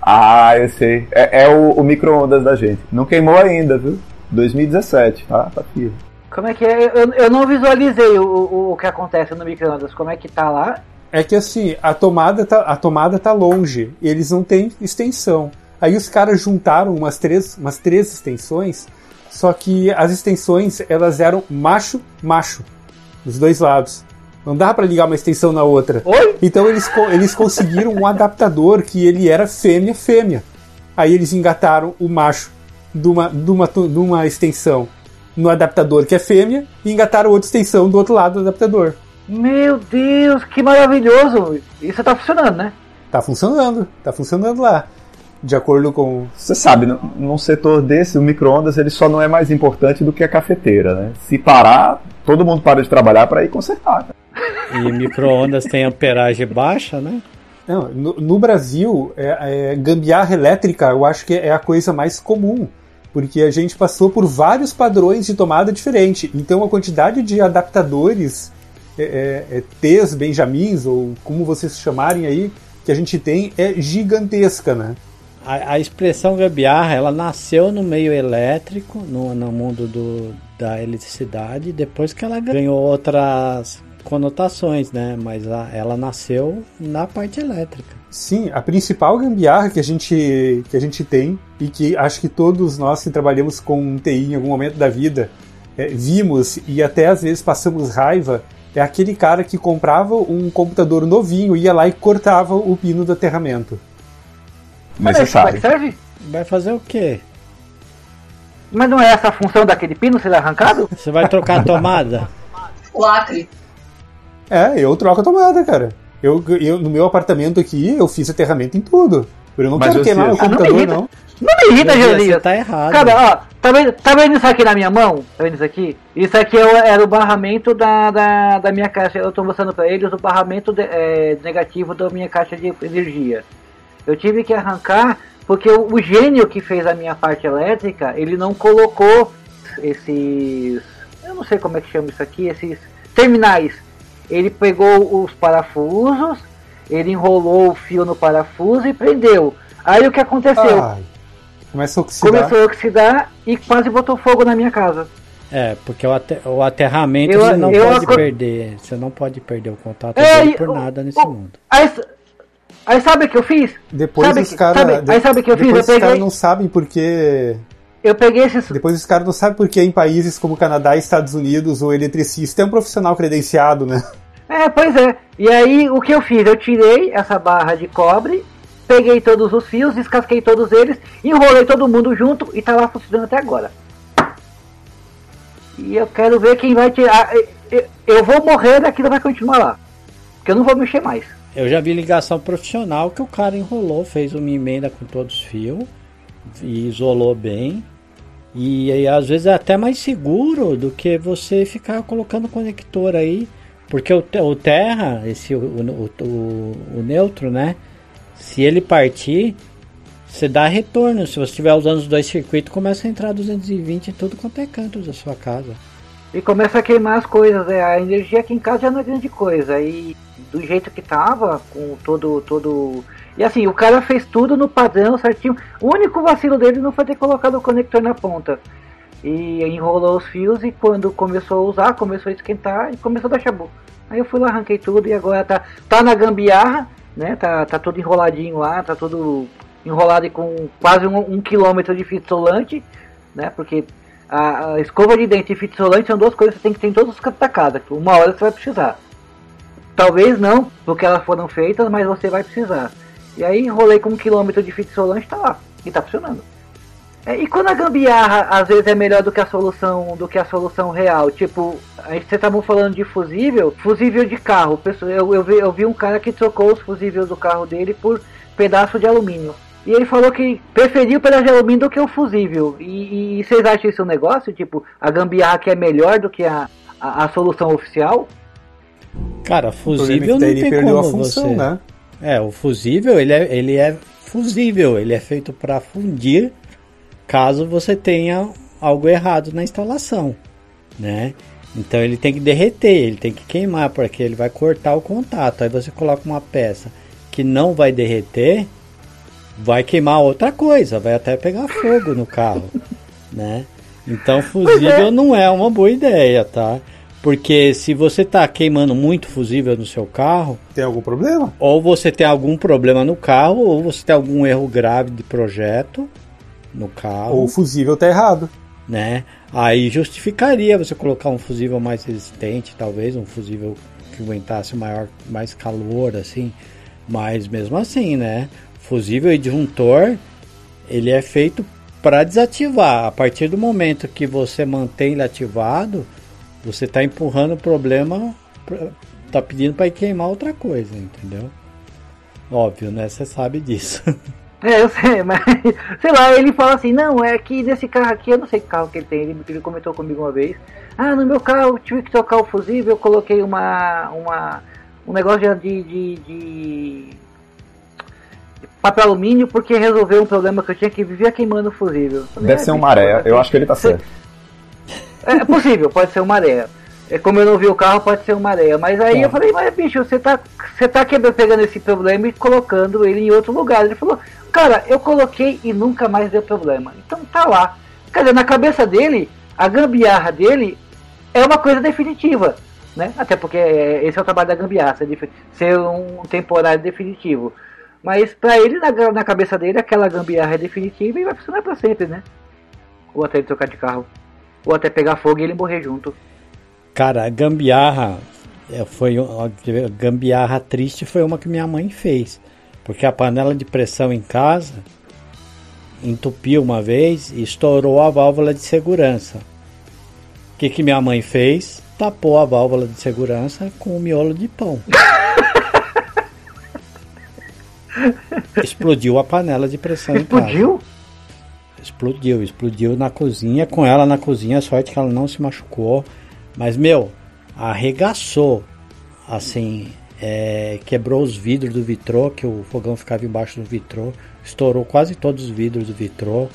Ah, eu sei. É, é o, o micro-ondas da gente. Não queimou ainda, viu? 2017, tá? Tá firme. Como é que é? Eu, eu não visualizei o, o, o que acontece no micro-ondas. Como é que tá lá? É que assim, a tomada tá, a tomada tá longe e eles não têm extensão. Aí os caras juntaram umas três, umas três extensões, só que as extensões elas eram macho macho dos dois lados. Não dá para ligar uma extensão na outra. Oi? Então eles, eles conseguiram um adaptador que ele era fêmea-fêmea. Aí eles engataram o macho de uma, de uma, de uma extensão no adaptador que é fêmea e engataram outra extensão do outro lado do adaptador. Meu Deus, que maravilhoso! Isso tá funcionando, né? Tá funcionando, tá funcionando lá. De acordo com. Você sabe, num- setor desse, o micro-ondas ele só não é mais importante do que a cafeteira, né? Se parar, todo mundo para de trabalhar para ir consertar. cara. E micro-ondas tem amperagem baixa, né? Não, no, no Brasil, é, é, gambiarra elétrica eu acho que é a coisa mais comum. Porque a gente passou por vários padrões de tomada diferente. Então a quantidade de adaptadores, é, é, é, T's, Benjamins, ou como vocês chamarem aí, que a gente tem é gigantesca, né? A, a expressão gambiarra, ela nasceu no meio elétrico, no, no mundo do, da eletricidade, depois que ela ganhou outras conotações, né? Mas a- ela nasceu na parte elétrica. Sim, a principal gambiarra que a gente, que a gente tem, e que acho que todos nós que trabalhamos com TI em algum momento da vida é, vimos e até às vezes passamos raiva, é aquele cara que comprava um computador novinho, ia lá e cortava o pino do aterramento. Necessário. serve? Vai fazer o quê? Mas não é essa a função daquele pino ser arrancado? Você vai trocar a tomada? Lacre. É, eu troco a tomada, cara. Eu, eu, no meu apartamento aqui, eu fiz aterramento em tudo. Eu não Mas quero queimar o Ah, me computador, irrita. não. Não me irrita, Geolias. tá errado. Cara, ó, tá vendo, tá vendo isso aqui na minha mão? Tá vendo isso aqui? Isso aqui é o- era o barramento da, da, da minha caixa. Eu tô mostrando pra eles o barramento de- é, negativo da minha caixa de energia. Eu tive que arrancar porque o, o gênio que fez a minha parte elétrica, ele não colocou esses. Eu não sei como é que chama isso aqui, esses terminais. Ele pegou os parafusos, ele enrolou o fio no parafuso e prendeu. Aí o que aconteceu? Ai, começa a oxidar. Começou a oxidar e quase botou fogo na minha casa. É, porque o, ate- o aterramento Eu- você não pode perder. Você não pode perder o contato É, dele por nada nesse o- mundo. Aí, aí sabe o que eu fiz? Depois Sabe os caras. aí sabe o que eu fiz? Eu os caras peguei- não sabem porque. Eu peguei esses. Depois os caras não sabem porque em países como Canadá e Estados Unidos o eletricista é um profissional credenciado, né? É, pois é. E aí o que eu fiz? Eu tirei essa barra de cobre, peguei todos os fios, descasquei todos eles, enrolei todo mundo junto e tá lá funcionando até agora. E eu quero ver quem vai tirar. Eu vou morrer daquilo vai continuar lá. Porque eu não vou mexer mais. Eu já vi ligação profissional que o cara enrolou, fez uma emenda com todos os fios e isolou bem. E aí, às vezes é até mais seguro do que você ficar colocando conector aí. Porque o, o terra, esse, o, o, o, o neutro, né? Se ele partir, você dá retorno. Se você estiver usando os dois circuitos, começa a entrar 220 em tudo quanto é canto da sua casa. E começa a queimar as coisas, né? A energia aqui em casa já não é grande coisa. E do jeito que tava, com todo. todo. E assim, o cara fez tudo no padrão certinho. O único vacilo dele não foi ter colocado o conector na ponta. E enrolou os fios e quando começou a usar, começou a esquentar e começou a dar chabu. Aí eu fui lá, arranquei tudo e agora tá, tá na gambiarra, né? Tá, tá tudo enroladinho lá, tá tudo enrolado e com quase um, um quilômetro de fita isolante, né? Porque a, a escova de dente e fita isolante são duas coisas que você tem que ter em todos os cantos da casa. Uma hora você vai precisar. Talvez não, porque elas foram feitas, mas você vai precisar. E aí enrolei com um quilômetro de fita isolante tá lá. E tá funcionando. É, e quando a gambiarra às vezes é melhor do que a solução do que a solução real, tipo, a gente estavam falando de fusível, fusível de carro. Eu, eu, vi, eu vi um cara que trocou os fusíveis do carro dele por pedaço de alumínio. E ele falou que preferiu pedaço de alumínio do que o fusível. E, e vocês acham isso um negócio? Tipo, a gambiarra que é melhor do que a, a, a solução oficial? Cara, O é fusível que não tem como função, você... né? É, o fusível, ele é, ele é fusível, ele é feito para fundir caso você tenha algo errado na instalação, né? Então ele tem que derreter, ele tem que queimar, porque ele vai cortar o contato. Aí você coloca uma peça que não vai derreter, vai queimar outra coisa, vai até pegar fogo no carro, né? Então fusível não é uma boa ideia, tá? Porque se você tá queimando muito fusível no seu carro, Tem algum problema? ou você tem algum problema no carro, ou você tem algum erro grave de projeto no carro, Ou o fusível tá errado. né? Aí justificaria você colocar um fusível mais resistente, talvez um fusível que aguentasse maior, mais calor, assim. Mas mesmo assim, né? Fusível e disjuntor, ele é feito para desativar. A partir do momento que você mantém ele ativado, você está empurrando o problema, pra- tá pedindo para queimar outra coisa, entendeu? Óbvio, né? Você sabe disso. É, eu sei, mas sei lá, ele fala assim, não, é que nesse carro aqui, eu não sei que carro que ele tem, ele, ele comentou comigo uma vez. Ah, no meu carro eu tive que trocar o fusível, eu coloquei uma. uma um negócio de, de, de papel alumínio porque resolveu um problema que eu tinha que vivia queimando o fusível. Falei, Deve é, ser uma maré, eu acho que ele tá certo. É possível, pode ser uma areia. É, como eu não vi o carro, pode ser uma areia. Mas aí é. eu falei, mas bicho, você tá, você tá pegando esse problema e colocando ele em outro lugar. Ele falou, cara, eu coloquei e nunca mais deu problema. Então tá lá. Quer dizer, na cabeça dele, a gambiarra dele é uma coisa definitiva. Né? Até porque é, esse é o trabalho da gambiarra, ser um temporário definitivo. Mas pra ele, na, na cabeça dele, aquela gambiarra é definitiva e vai funcionar pra sempre, né? Ou até ele trocar de carro. Ou até pegar fogo e ele morrer junto. Cara, a gambiarra é, foi a gambiarra triste foi uma que minha mãe fez, porque a panela de pressão em casa entupiu uma vez e estourou a válvula de segurança. O que, que minha mãe fez? Tapou a válvula de segurança com o miolo de pão. Explodiu a panela de pressão Explodiu? Explodiu, explodiu na cozinha, com ela na cozinha, sorte que ela não se machucou. Mas, meu, arregaçou. Assim, é, quebrou os vidros do vitrô, que o fogão ficava embaixo do vitrô. Estourou quase todos os vidros do vitrô.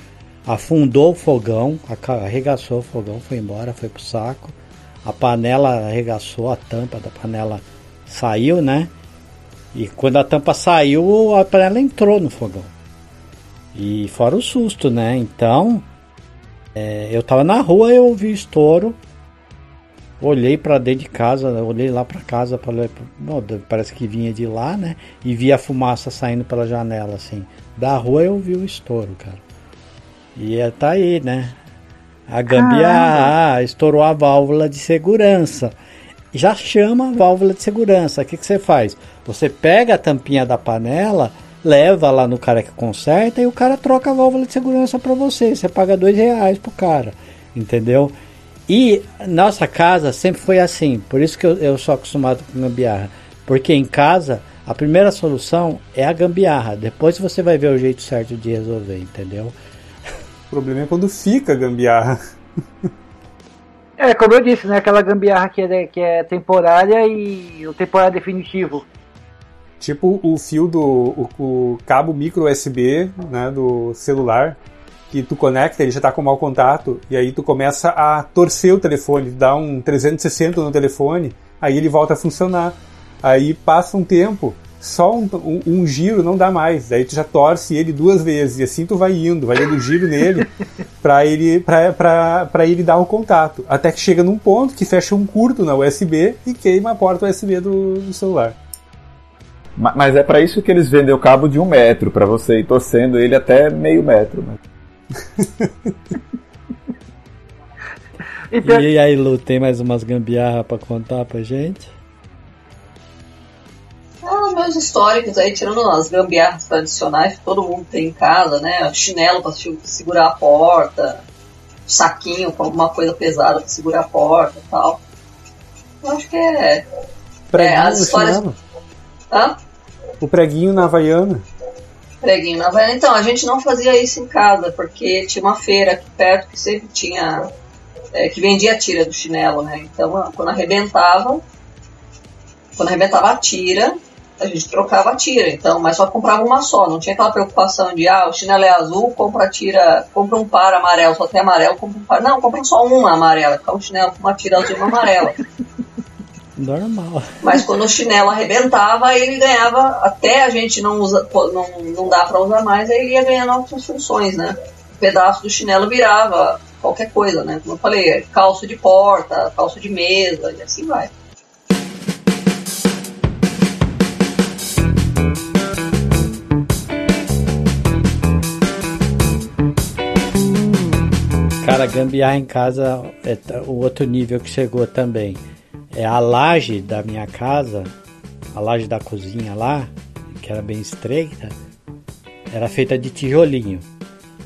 Afundou o fogão, arregaçou o fogão, foi embora, foi pro saco. A panela arregaçou, a tampa da panela saiu, né? E quando a tampa saiu, a panela entrou no fogão. E fora o susto, né? Então, é, eu tava na rua, eu ouvi estouro. Olhei para dentro de casa, olhei lá para casa, pra, bom, parece que vinha de lá, né? E vi a fumaça saindo pela janela, assim. Da rua eu vi o estouro, cara. E é, tá aí, né? A gambiarra ah, estourou a válvula de segurança. Já chama a válvula de segurança. O que, que você faz? Você pega a tampinha da panela, leva lá no cara que conserta e o cara troca a válvula de segurança para você. Você paga dois reais pro cara, entendeu? E nossa casa sempre foi assim, por isso que eu, eu sou acostumado com gambiarra. Porque em casa, a primeira solução é a gambiarra. Depois você vai ver o jeito certo de resolver, entendeu? O problema é quando fica gambiarra. É, como eu disse, né? Aquela gambiarra que é, que é temporária e o temporário definitivo. Tipo o fio do o, o cabo micro USB né, do celular que tu conecta, ele já está com mau contato, e aí tu começa a torcer o telefone, dá um 360 no telefone, aí ele volta a funcionar. Aí passa um tempo, só um, um, um, giro não dá mais. Daí tu já torce ele duas vezes e assim tu vai indo, vai dando giro nele para ele ele dar o contato. Até que chega num ponto que fecha um curto na USB e queima a porta USB do, do celular. Mas é para isso que eles vendem o cabo de um metro, para você ir torcendo ele até meio metro. Né? então... E aí, Lu, tem mais umas gambiarra pra contar pra gente? Ah, meus históricos aí, tirando as gambiarras tradicionais que todo mundo tem em casa, né? Chinelo pra segurar a porta, saquinho com alguma coisa pesada pra segurar a porta e tal. Eu acho que é. Preguinho é, as histórias. Hã? O preguinho na Havaiana preguinho na Havaiana. Então, a gente não fazia isso em casa, porque tinha uma feira aqui perto que sempre tinha. É, que vendia a tira do chinelo, né? Então, quando arrebentava, quando arrebentava a tira, a gente trocava a tira, então, mas só comprava uma só, não tinha aquela preocupação de, ah, o chinelo é azul, compra a tira, compra um par amarelo, só tem amarelo, compra um par. Não, compra só uma amarela, fica um chinelo com uma tira azul e uma amarela. Normal. Mas quando o chinelo arrebentava, ele ganhava, até a gente não usa, não, não dá para usar mais, aí ele ia ganhando outras funções, né? O pedaço do chinelo virava qualquer coisa, né? Como eu falei, calço de porta, calço de mesa, e assim vai. Cara, gambiarra em casa é o outro nível que chegou também é a laje da minha casa, a laje da cozinha lá, que era bem estreita, era feita de tijolinho.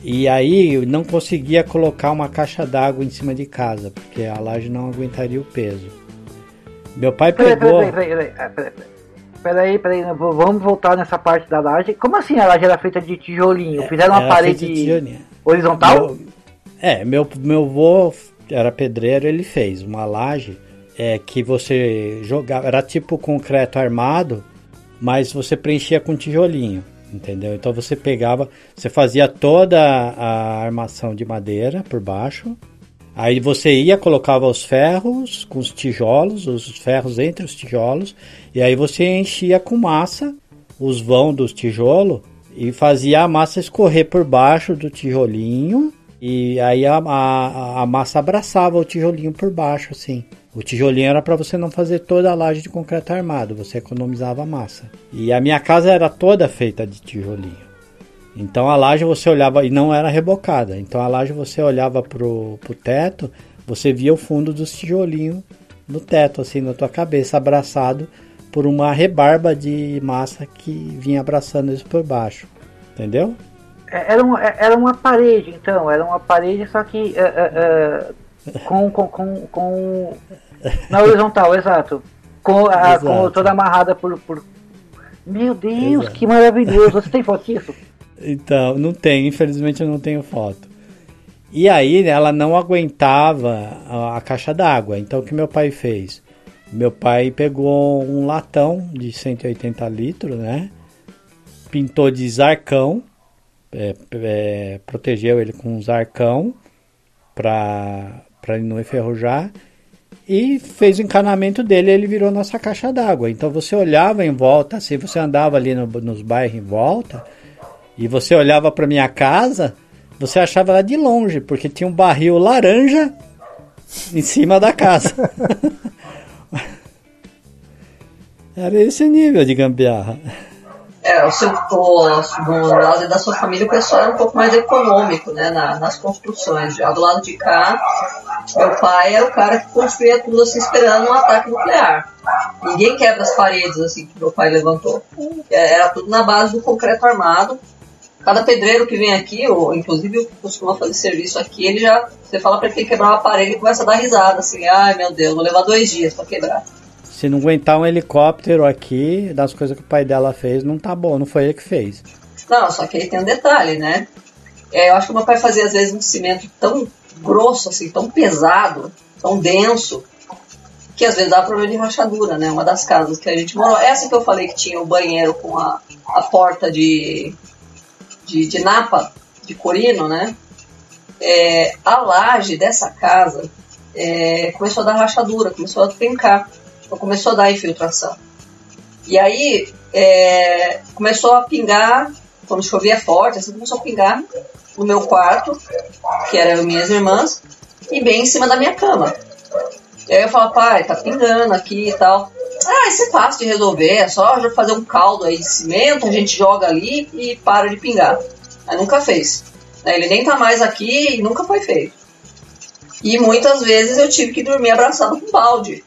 E aí eu não conseguia colocar uma caixa d'água em cima de casa, porque a laje não aguentaria o peso. Meu pai pegou. Peraí, peraí, peraí, Peraí, peraí, vamos voltar nessa parte da laje. Como assim a laje era feita de tijolinho? Fizeram uma parede horizontal? Meu- é, meu, meu avô era pedreiro, ele fez uma laje é, que você jogava, era tipo concreto armado, mas você preenchia com tijolinho, entendeu? Então você pegava, você fazia toda a armação de madeira por baixo, aí você ia, colocava os ferros com os tijolos, os ferros entre os tijolos, e aí você enchia com massa os vão dos tijolos e fazia a massa escorrer por baixo do tijolinho e aí a, a, a massa abraçava o tijolinho por baixo assim. O tijolinho era para você não fazer toda a laje de concreto armado, você economizava a massa. E a minha casa era toda feita de tijolinho. Então a laje você olhava e não era rebocada. Então a laje você olhava pro, pro teto, você via o fundo dos tijolinhos no teto, assim, na tua cabeça, abraçado por uma rebarba de massa que vinha abraçando isso por baixo. Entendeu? É, Era uma, era uma parede, então, era uma parede, só que é, é, é, com, com, com, com. Na horizontal, exato. Com, a, Exato. com toda amarrada por. por... Meu Deus, Exato. que maravilhoso! Você tem foto disso? Então, não tenho, infelizmente eu não tenho foto. E aí ela não aguentava a, a caixa d'água. Então o que meu pai fez? Meu pai pegou um latão de 180 litros, né? Pintou de zarcão, é, é, protegeu ele com um zarcão para ele não enferrujar e fez o encanamento dele ele virou nossa caixa d'água. Então você olhava em volta, assim, você andava ali no- nos bairros em volta e você olhava para minha casa, você achava ela de longe, porque tinha um barril laranja em cima da casa. Era esse nível de gambiarra. É, o seu, o, no lado da sua família o pessoal era um pouco mais econômico, né, na- nas construções. Já do lado de cá, meu pai era o cara que construía tudo assim, esperando um ataque nuclear. Ninguém quebra as paredes assim que meu pai levantou. É, Era tudo na base do concreto armado. Cada pedreiro que vem aqui, ou inclusive o que costuma fazer serviço aqui, ele já. Você fala pra ele quebrar uma parede e começa a dar risada, assim, ai meu Deus, vou levar dois dias pra quebrar. Se não aguentar um helicóptero aqui, das coisas que o pai dela fez, não tá bom, não foi ele que fez. Não, só que aí tem um detalhe, né? É, eu acho que meu pai fazia às vezes um cimento tão grosso, assim, tão pesado, tão denso, que às vezes dá problema de rachadura, né? Uma das casas que a gente morou. Essa que eu falei que tinha o banheiro com a, a porta de, de, de napa, de corino, né? É, a laje dessa casa é, começou a dar rachadura, começou a trincar, então começou a dar infiltração. E aí é, começou a pingar, quando chovia forte, assim começou a pingar no meu quarto, que eram minhas irmãs, e bem em cima da minha cama. E aí eu falo, pai, tá pingando aqui e tal. Ah, isso é fácil de resolver, é só fazer um caldo aí de cimento, a gente joga ali e para de pingar. Aí nunca fez. Ele nem tá mais aqui e nunca foi feito. E muitas vezes eu tive que dormir abraçado com balde.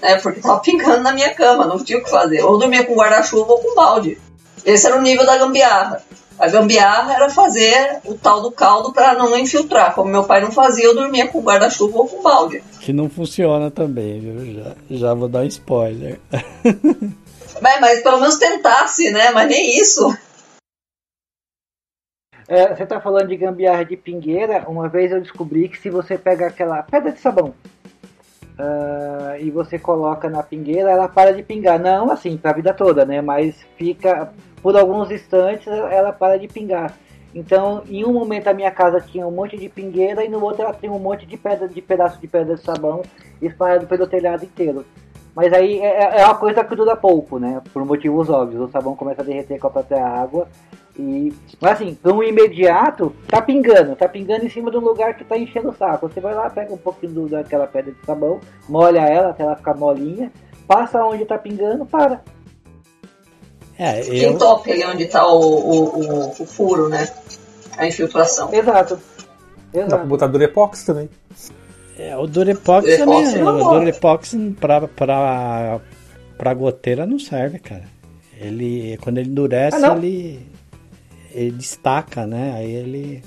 Né, porque tava pingando na minha cama, não tinha o que fazer. Ou dormia com guarda-chuva ou com balde. Esse era o nível da gambiarra. A gambiarra era fazer o tal do caldo para não infiltrar. Como meu pai não fazia, eu dormia com guarda-chuva ou com balde. Que não funciona também, viu? Já, já vou dar um spoiler. Mas, mas pelo menos tentasse, né? Mas nem isso. É, você tá falando de gambiarra de pingueira. Uma vez eu descobri que se você pega aquela pedra de sabão ah, e você coloca na pingueira, ela para de pingar. Não assim, pra vida toda, né? Mas fica, por alguns instantes, ela para de pingar. Então, em um momento a minha casa tinha um monte de pingueira e no outro ela tinha um monte de pedra, de pedaço de pedra de sabão espalhado pelo telhado inteiro. Mas aí é, é uma coisa que dura pouco, né? Por motivos óbvios. O sabão começa a derreter com a própria água. E, mas assim, para um imediato, tá pingando, tá pingando em cima de um lugar que tá enchendo o saco. Você vai lá, pega um pouquinho do- daquela pedra de sabão, molha ela até ela ficar molinha, passa onde tá pingando, para. É, Quem eu, tope ali onde tá o, o, o, o furo, né? A infiltração. Exato. Dá pra Exato. botar Durepox também. É, o Durepox, também, não o. Durepox pra, pra, pra goteira não serve, cara. Ele, quando ele endurece, Ah, ele, ele destaca, né? Aí ele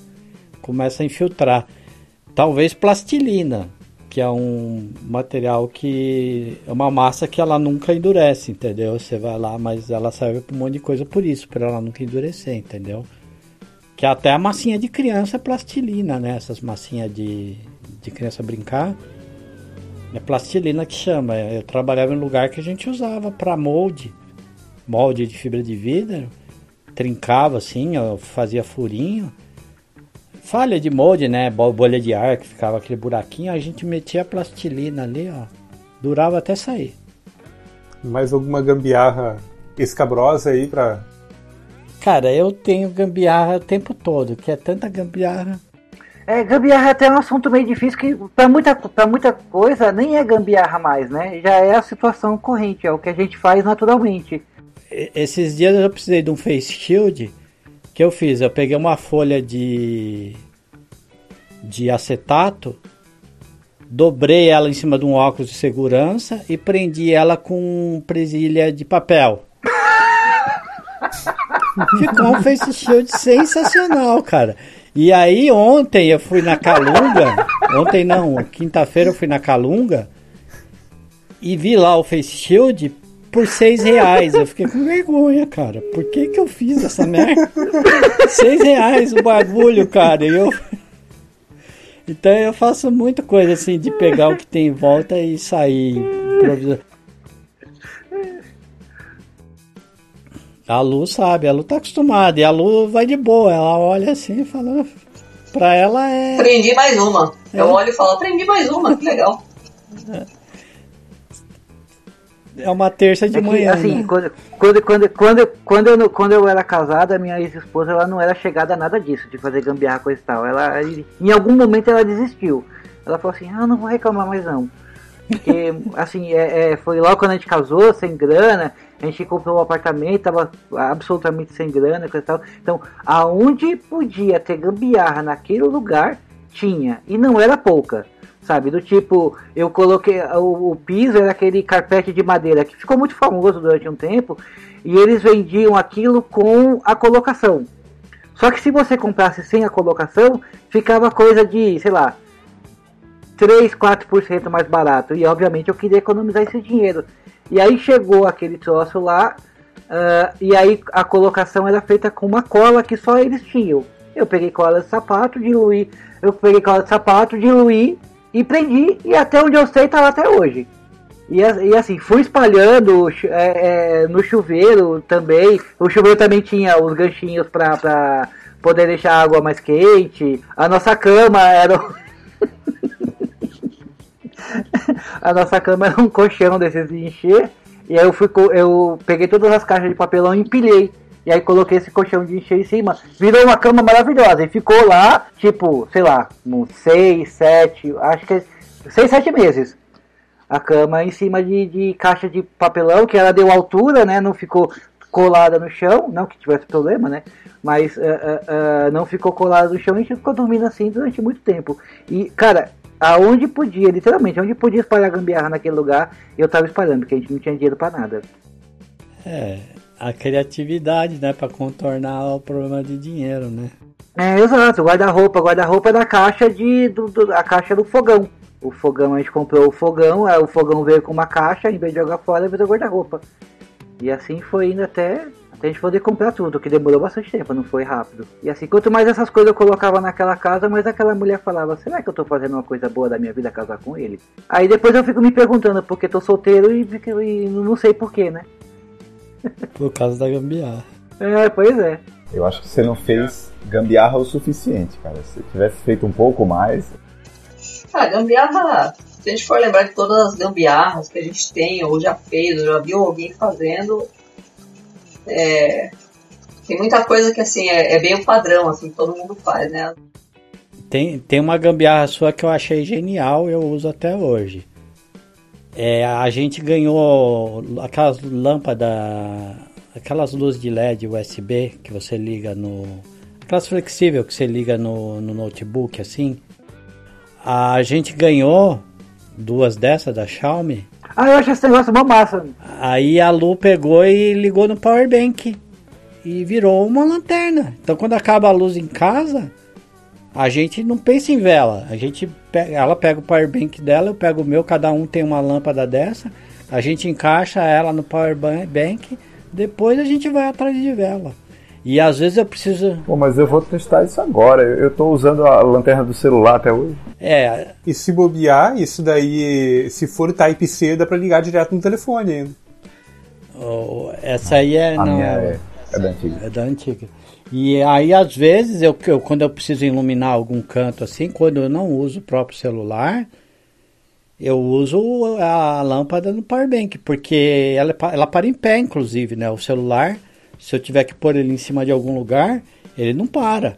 começa a infiltrar. Talvez plastilina. que é um material que é uma massa que ela nunca endurece, entendeu? Você vai lá, mas ela serve para um monte de coisa por isso, para ela nunca endurecer, entendeu? Que até a massinha de criança é plastilina, né? Essas massinhas de, de criança brincar. É plastilina que chama. Eu trabalhava em um lugar que a gente usava para molde, molde de fibra de vidro, trincava assim, eu fazia furinho falha de molde, né? Bolha de ar, que ficava aquele buraquinho, a gente metia a plastilina ali, ó. Durava até sair. Mais alguma gambiarra escabrosa aí pra. Cara, eu tenho gambiarra o tempo todo, que é tanta gambiarra. É, gambiarra é até um assunto meio difícil que para muita, pra muita coisa nem é gambiarra mais, né? Já é a situação corrente, é o que a gente faz naturalmente. Esses dias eu precisei de um face shield que eu fiz? Eu peguei uma folha de, de acetato, dobrei ela em cima de um óculos de segurança e prendi ela com presilha de papel. Ficou um face shield sensacional, cara. E aí ontem eu fui na Calunga, ontem não, quinta-feira eu fui na Calunga e vi lá o face shield por seis reais. Eu fiquei com vergonha, cara. Por que que eu fiz essa merda? seis reais o bagulho, cara. Eu... Então eu faço muita coisa assim de pegar o que tem em volta e sair improvisando. A Lu sabe, a Lu tá acostumada. E a Lu vai de boa. Ela olha assim e fala. Pra ela é. Prendi mais uma. É. Eu olho e falo, prendi mais uma, que legal. É é uma terça de é que, manhã. Assim, né? quando, quando, quando, quando, quando, eu, quando eu era casada, minha ex-esposa ela não era chegada a nada disso, de fazer gambiarra coisa e tal. Ela, em algum momento ela desistiu. Ela falou assim: ah, não vou reclamar mais não. Porque, assim, é, é, foi logo quando a gente casou, sem grana, a gente comprou um apartamento, tava absolutamente sem grana, e tal. Então, aonde podia ter gambiarra naquele lugar, tinha. E não era pouca sabe? Do tipo, eu coloquei. O, o, piso era aquele carpete de madeira que ficou muito famoso durante um tempo. E eles vendiam aquilo com a colocação. Só que se você comprasse sem a colocação, ficava coisa de, sei lá, 3, 4% mais barato. E obviamente eu queria economizar esse dinheiro. E aí chegou aquele troço lá. Uh, e aí a colocação era feita com uma cola que só eles tinham. Eu peguei cola de sapato, diluí. Eu peguei cola de sapato, diluí e prendi, e até onde eu sei tá lá até hoje. E, e assim, fui espalhando é, é, no chuveiro também. O chuveiro também tinha os ganchinhos pra poder deixar a água mais quente. A nossa cama era. a nossa cama era um colchão desses de encher. E aí eu, fui, eu peguei todas as caixas de papelão e empilhei. E aí coloquei esse colchão de encher em cima. Virou uma cama maravilhosa. E ficou lá, tipo, sei lá, uns 6, 7, acho que 6, 7 meses. A cama em cima de, de caixa de papelão, que ela deu altura, né? Não ficou colada no chão, não que tivesse problema, né? Mas uh, uh, uh, não ficou colada no chão e a gente ficou dormindo assim durante muito tempo. E, cara, aonde podia, literalmente, onde podia espalhar gambiarra naquele lugar, eu tava espalhando, porque a gente não tinha dinheiro para nada. É, a criatividade, né, para contornar o problema de dinheiro, né? É, exato, guarda-roupa, guarda-roupa é da caixa de do, do, a caixa do fogão. O fogão, a gente comprou o fogão, aí o fogão veio com uma caixa, em vez de jogar fora, veio guarda-roupa. E assim foi indo até, até a gente poder comprar tudo, que demorou bastante tempo, não foi rápido. E assim, quanto mais essas coisas eu colocava naquela casa, mais aquela mulher falava, será que eu tô fazendo uma coisa boa da minha vida casar com ele? Aí depois eu fico me perguntando porque tô solteiro e, e não sei porquê, né? Por causa da gambiarra. É, pois é. Eu acho que você não fez gambiarra o suficiente, cara. Se tivesse feito um pouco mais. Ah, gambiarra. Se a gente for lembrar de todas as gambiarras que a gente tem, ou já fez, ou já viu alguém fazendo, é, tem muita coisa que assim é, é bem o padrão, assim, todo mundo faz, né? Tem, tem uma gambiarra sua que eu achei genial, eu uso até hoje. É, a gente ganhou aquelas lâmpadas, aquelas luzes de LED USB que você liga no. Aquelas flexível que você liga no, no notebook assim. A gente ganhou duas dessas da Xiaomi. Ah, eu acho esse negócio uma massa. Aí a Lu pegou e ligou no power bank e virou uma lanterna. Então quando acaba a luz em casa, a gente não pensa em vela, a gente ela pega o power bank dela, eu pego o meu, cada um tem uma lâmpada dessa, a gente encaixa ela no power bank, depois a gente vai atrás de vela. E às vezes eu preciso. Pô, mas eu vou testar isso agora. Eu estou usando a lanterna do celular até hoje. É. E se bobear, isso daí, se for Type-C, dá para ligar direto no telefone ainda. Oh, essa aí é. A não, minha é, é da antiga. É da antiga. E aí, às vezes, eu, eu, quando eu preciso iluminar algum canto assim, quando eu não uso o próprio celular, eu uso a lâmpada no powerbank, porque ela, ela para em pé, inclusive, né? O celular, se eu tiver que pôr ele em cima de algum lugar, ele não para.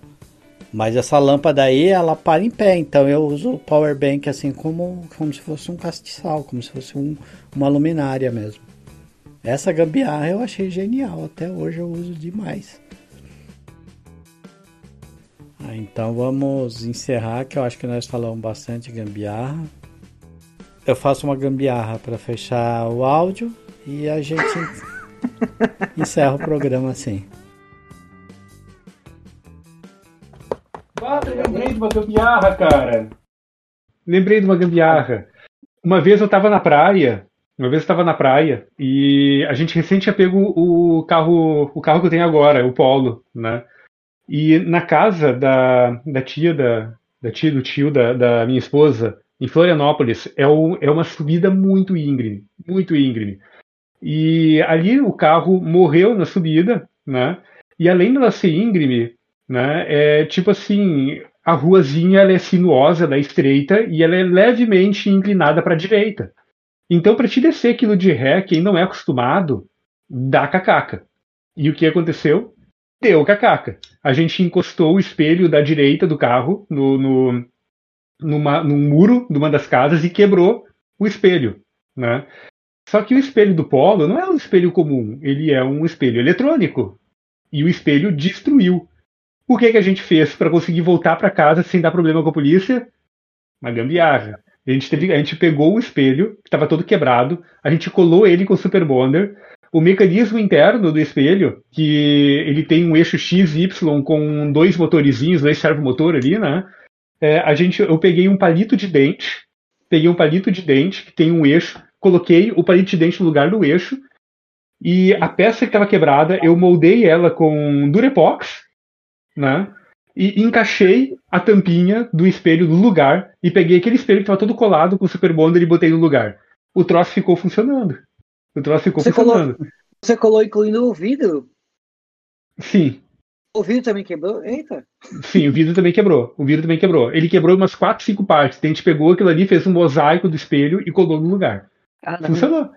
Mas essa lâmpada aí, ela para em pé, então eu uso o powerbank assim como, como se fosse um castiçal, como se fosse um, uma luminária mesmo. Essa gambiarra eu achei genial, até hoje eu uso demais. Ah, então vamos encerrar, que eu acho que nós falamos bastante gambiarra. Eu faço uma gambiarra para fechar o áudio e a gente encerra o programa assim. Ah, lembrei de uma gambiarra, cara. Lembrei de uma gambiarra. Uma vez eu tava na praia, uma vez eu tava na praia e a gente recente tinha pego o carro, o carro que eu tenho agora, o Polo, né? E na casa da, da tia da, da tia do tio da, da minha esposa, em Florianópolis, é, o, é uma subida muito íngreme, muito íngreme. E ali o carro morreu na subida, né? E além dela ser íngreme, né? É tipo assim, a ruazinha ela é sinuosa, ela é estreita e ela é levemente inclinada para a direita. Então, para te descer aquilo de ré, quem não é acostumado, dá cacaca. E o que aconteceu? deu cacaca. A gente encostou o espelho da direita do carro no, no, numa, num muro de uma das casas e quebrou o espelho. Né? Só que o espelho do Polo não é um espelho comum, ele é um espelho eletrônico. E o espelho destruiu. O que, que a gente fez para conseguir voltar para casa sem dar problema com a polícia? Uma gambiarra. A gente, teve, a gente pegou o espelho, que estava todo quebrado, a gente colou ele com o Super Bonder, o mecanismo interno do espelho, que ele tem um eixo X e Y com dois motorizinhos, dois servomotor ali, né? É, a gente, eu peguei um palito de dente, peguei um palito de dente que tem um eixo, coloquei o palito de dente no lugar do eixo e a peça que estava quebrada eu moldei ela com Durepox, né? E encaixei a tampinha do espelho no lugar e peguei aquele espelho que estava todo colado com o Super Bonder e botei no lugar. O troço ficou funcionando. O troço ficou Você funcionando. colou, você colou incluindo o vidro? Sim, O vidro também quebrou? Eita. sim, o vidro também quebrou. O vidro também quebrou. Ele quebrou umas 4, 5 partes. A gente pegou aquilo ali, fez um mosaico do espelho e colou no lugar. Ah, não. Funcionou.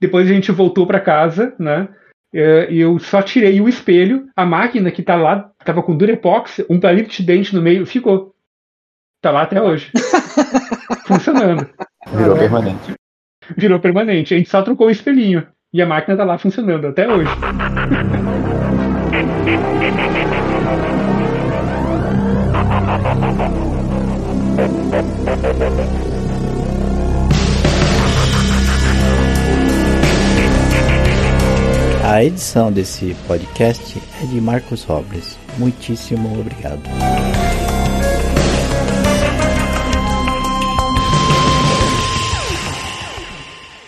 Depois a gente voltou para casa, né? É, E eu só tirei o espelho, a máquina que tá lá, tava com Durepox, um palito de dente no meio, ficou. Tá lá até hoje. Funcionando. Virou permanente. Virou permanente. A gente só trocou o espelhinho. E a máquina tá lá funcionando até hoje. A edição desse podcast é de Marcos Robles. Muitíssimo obrigado.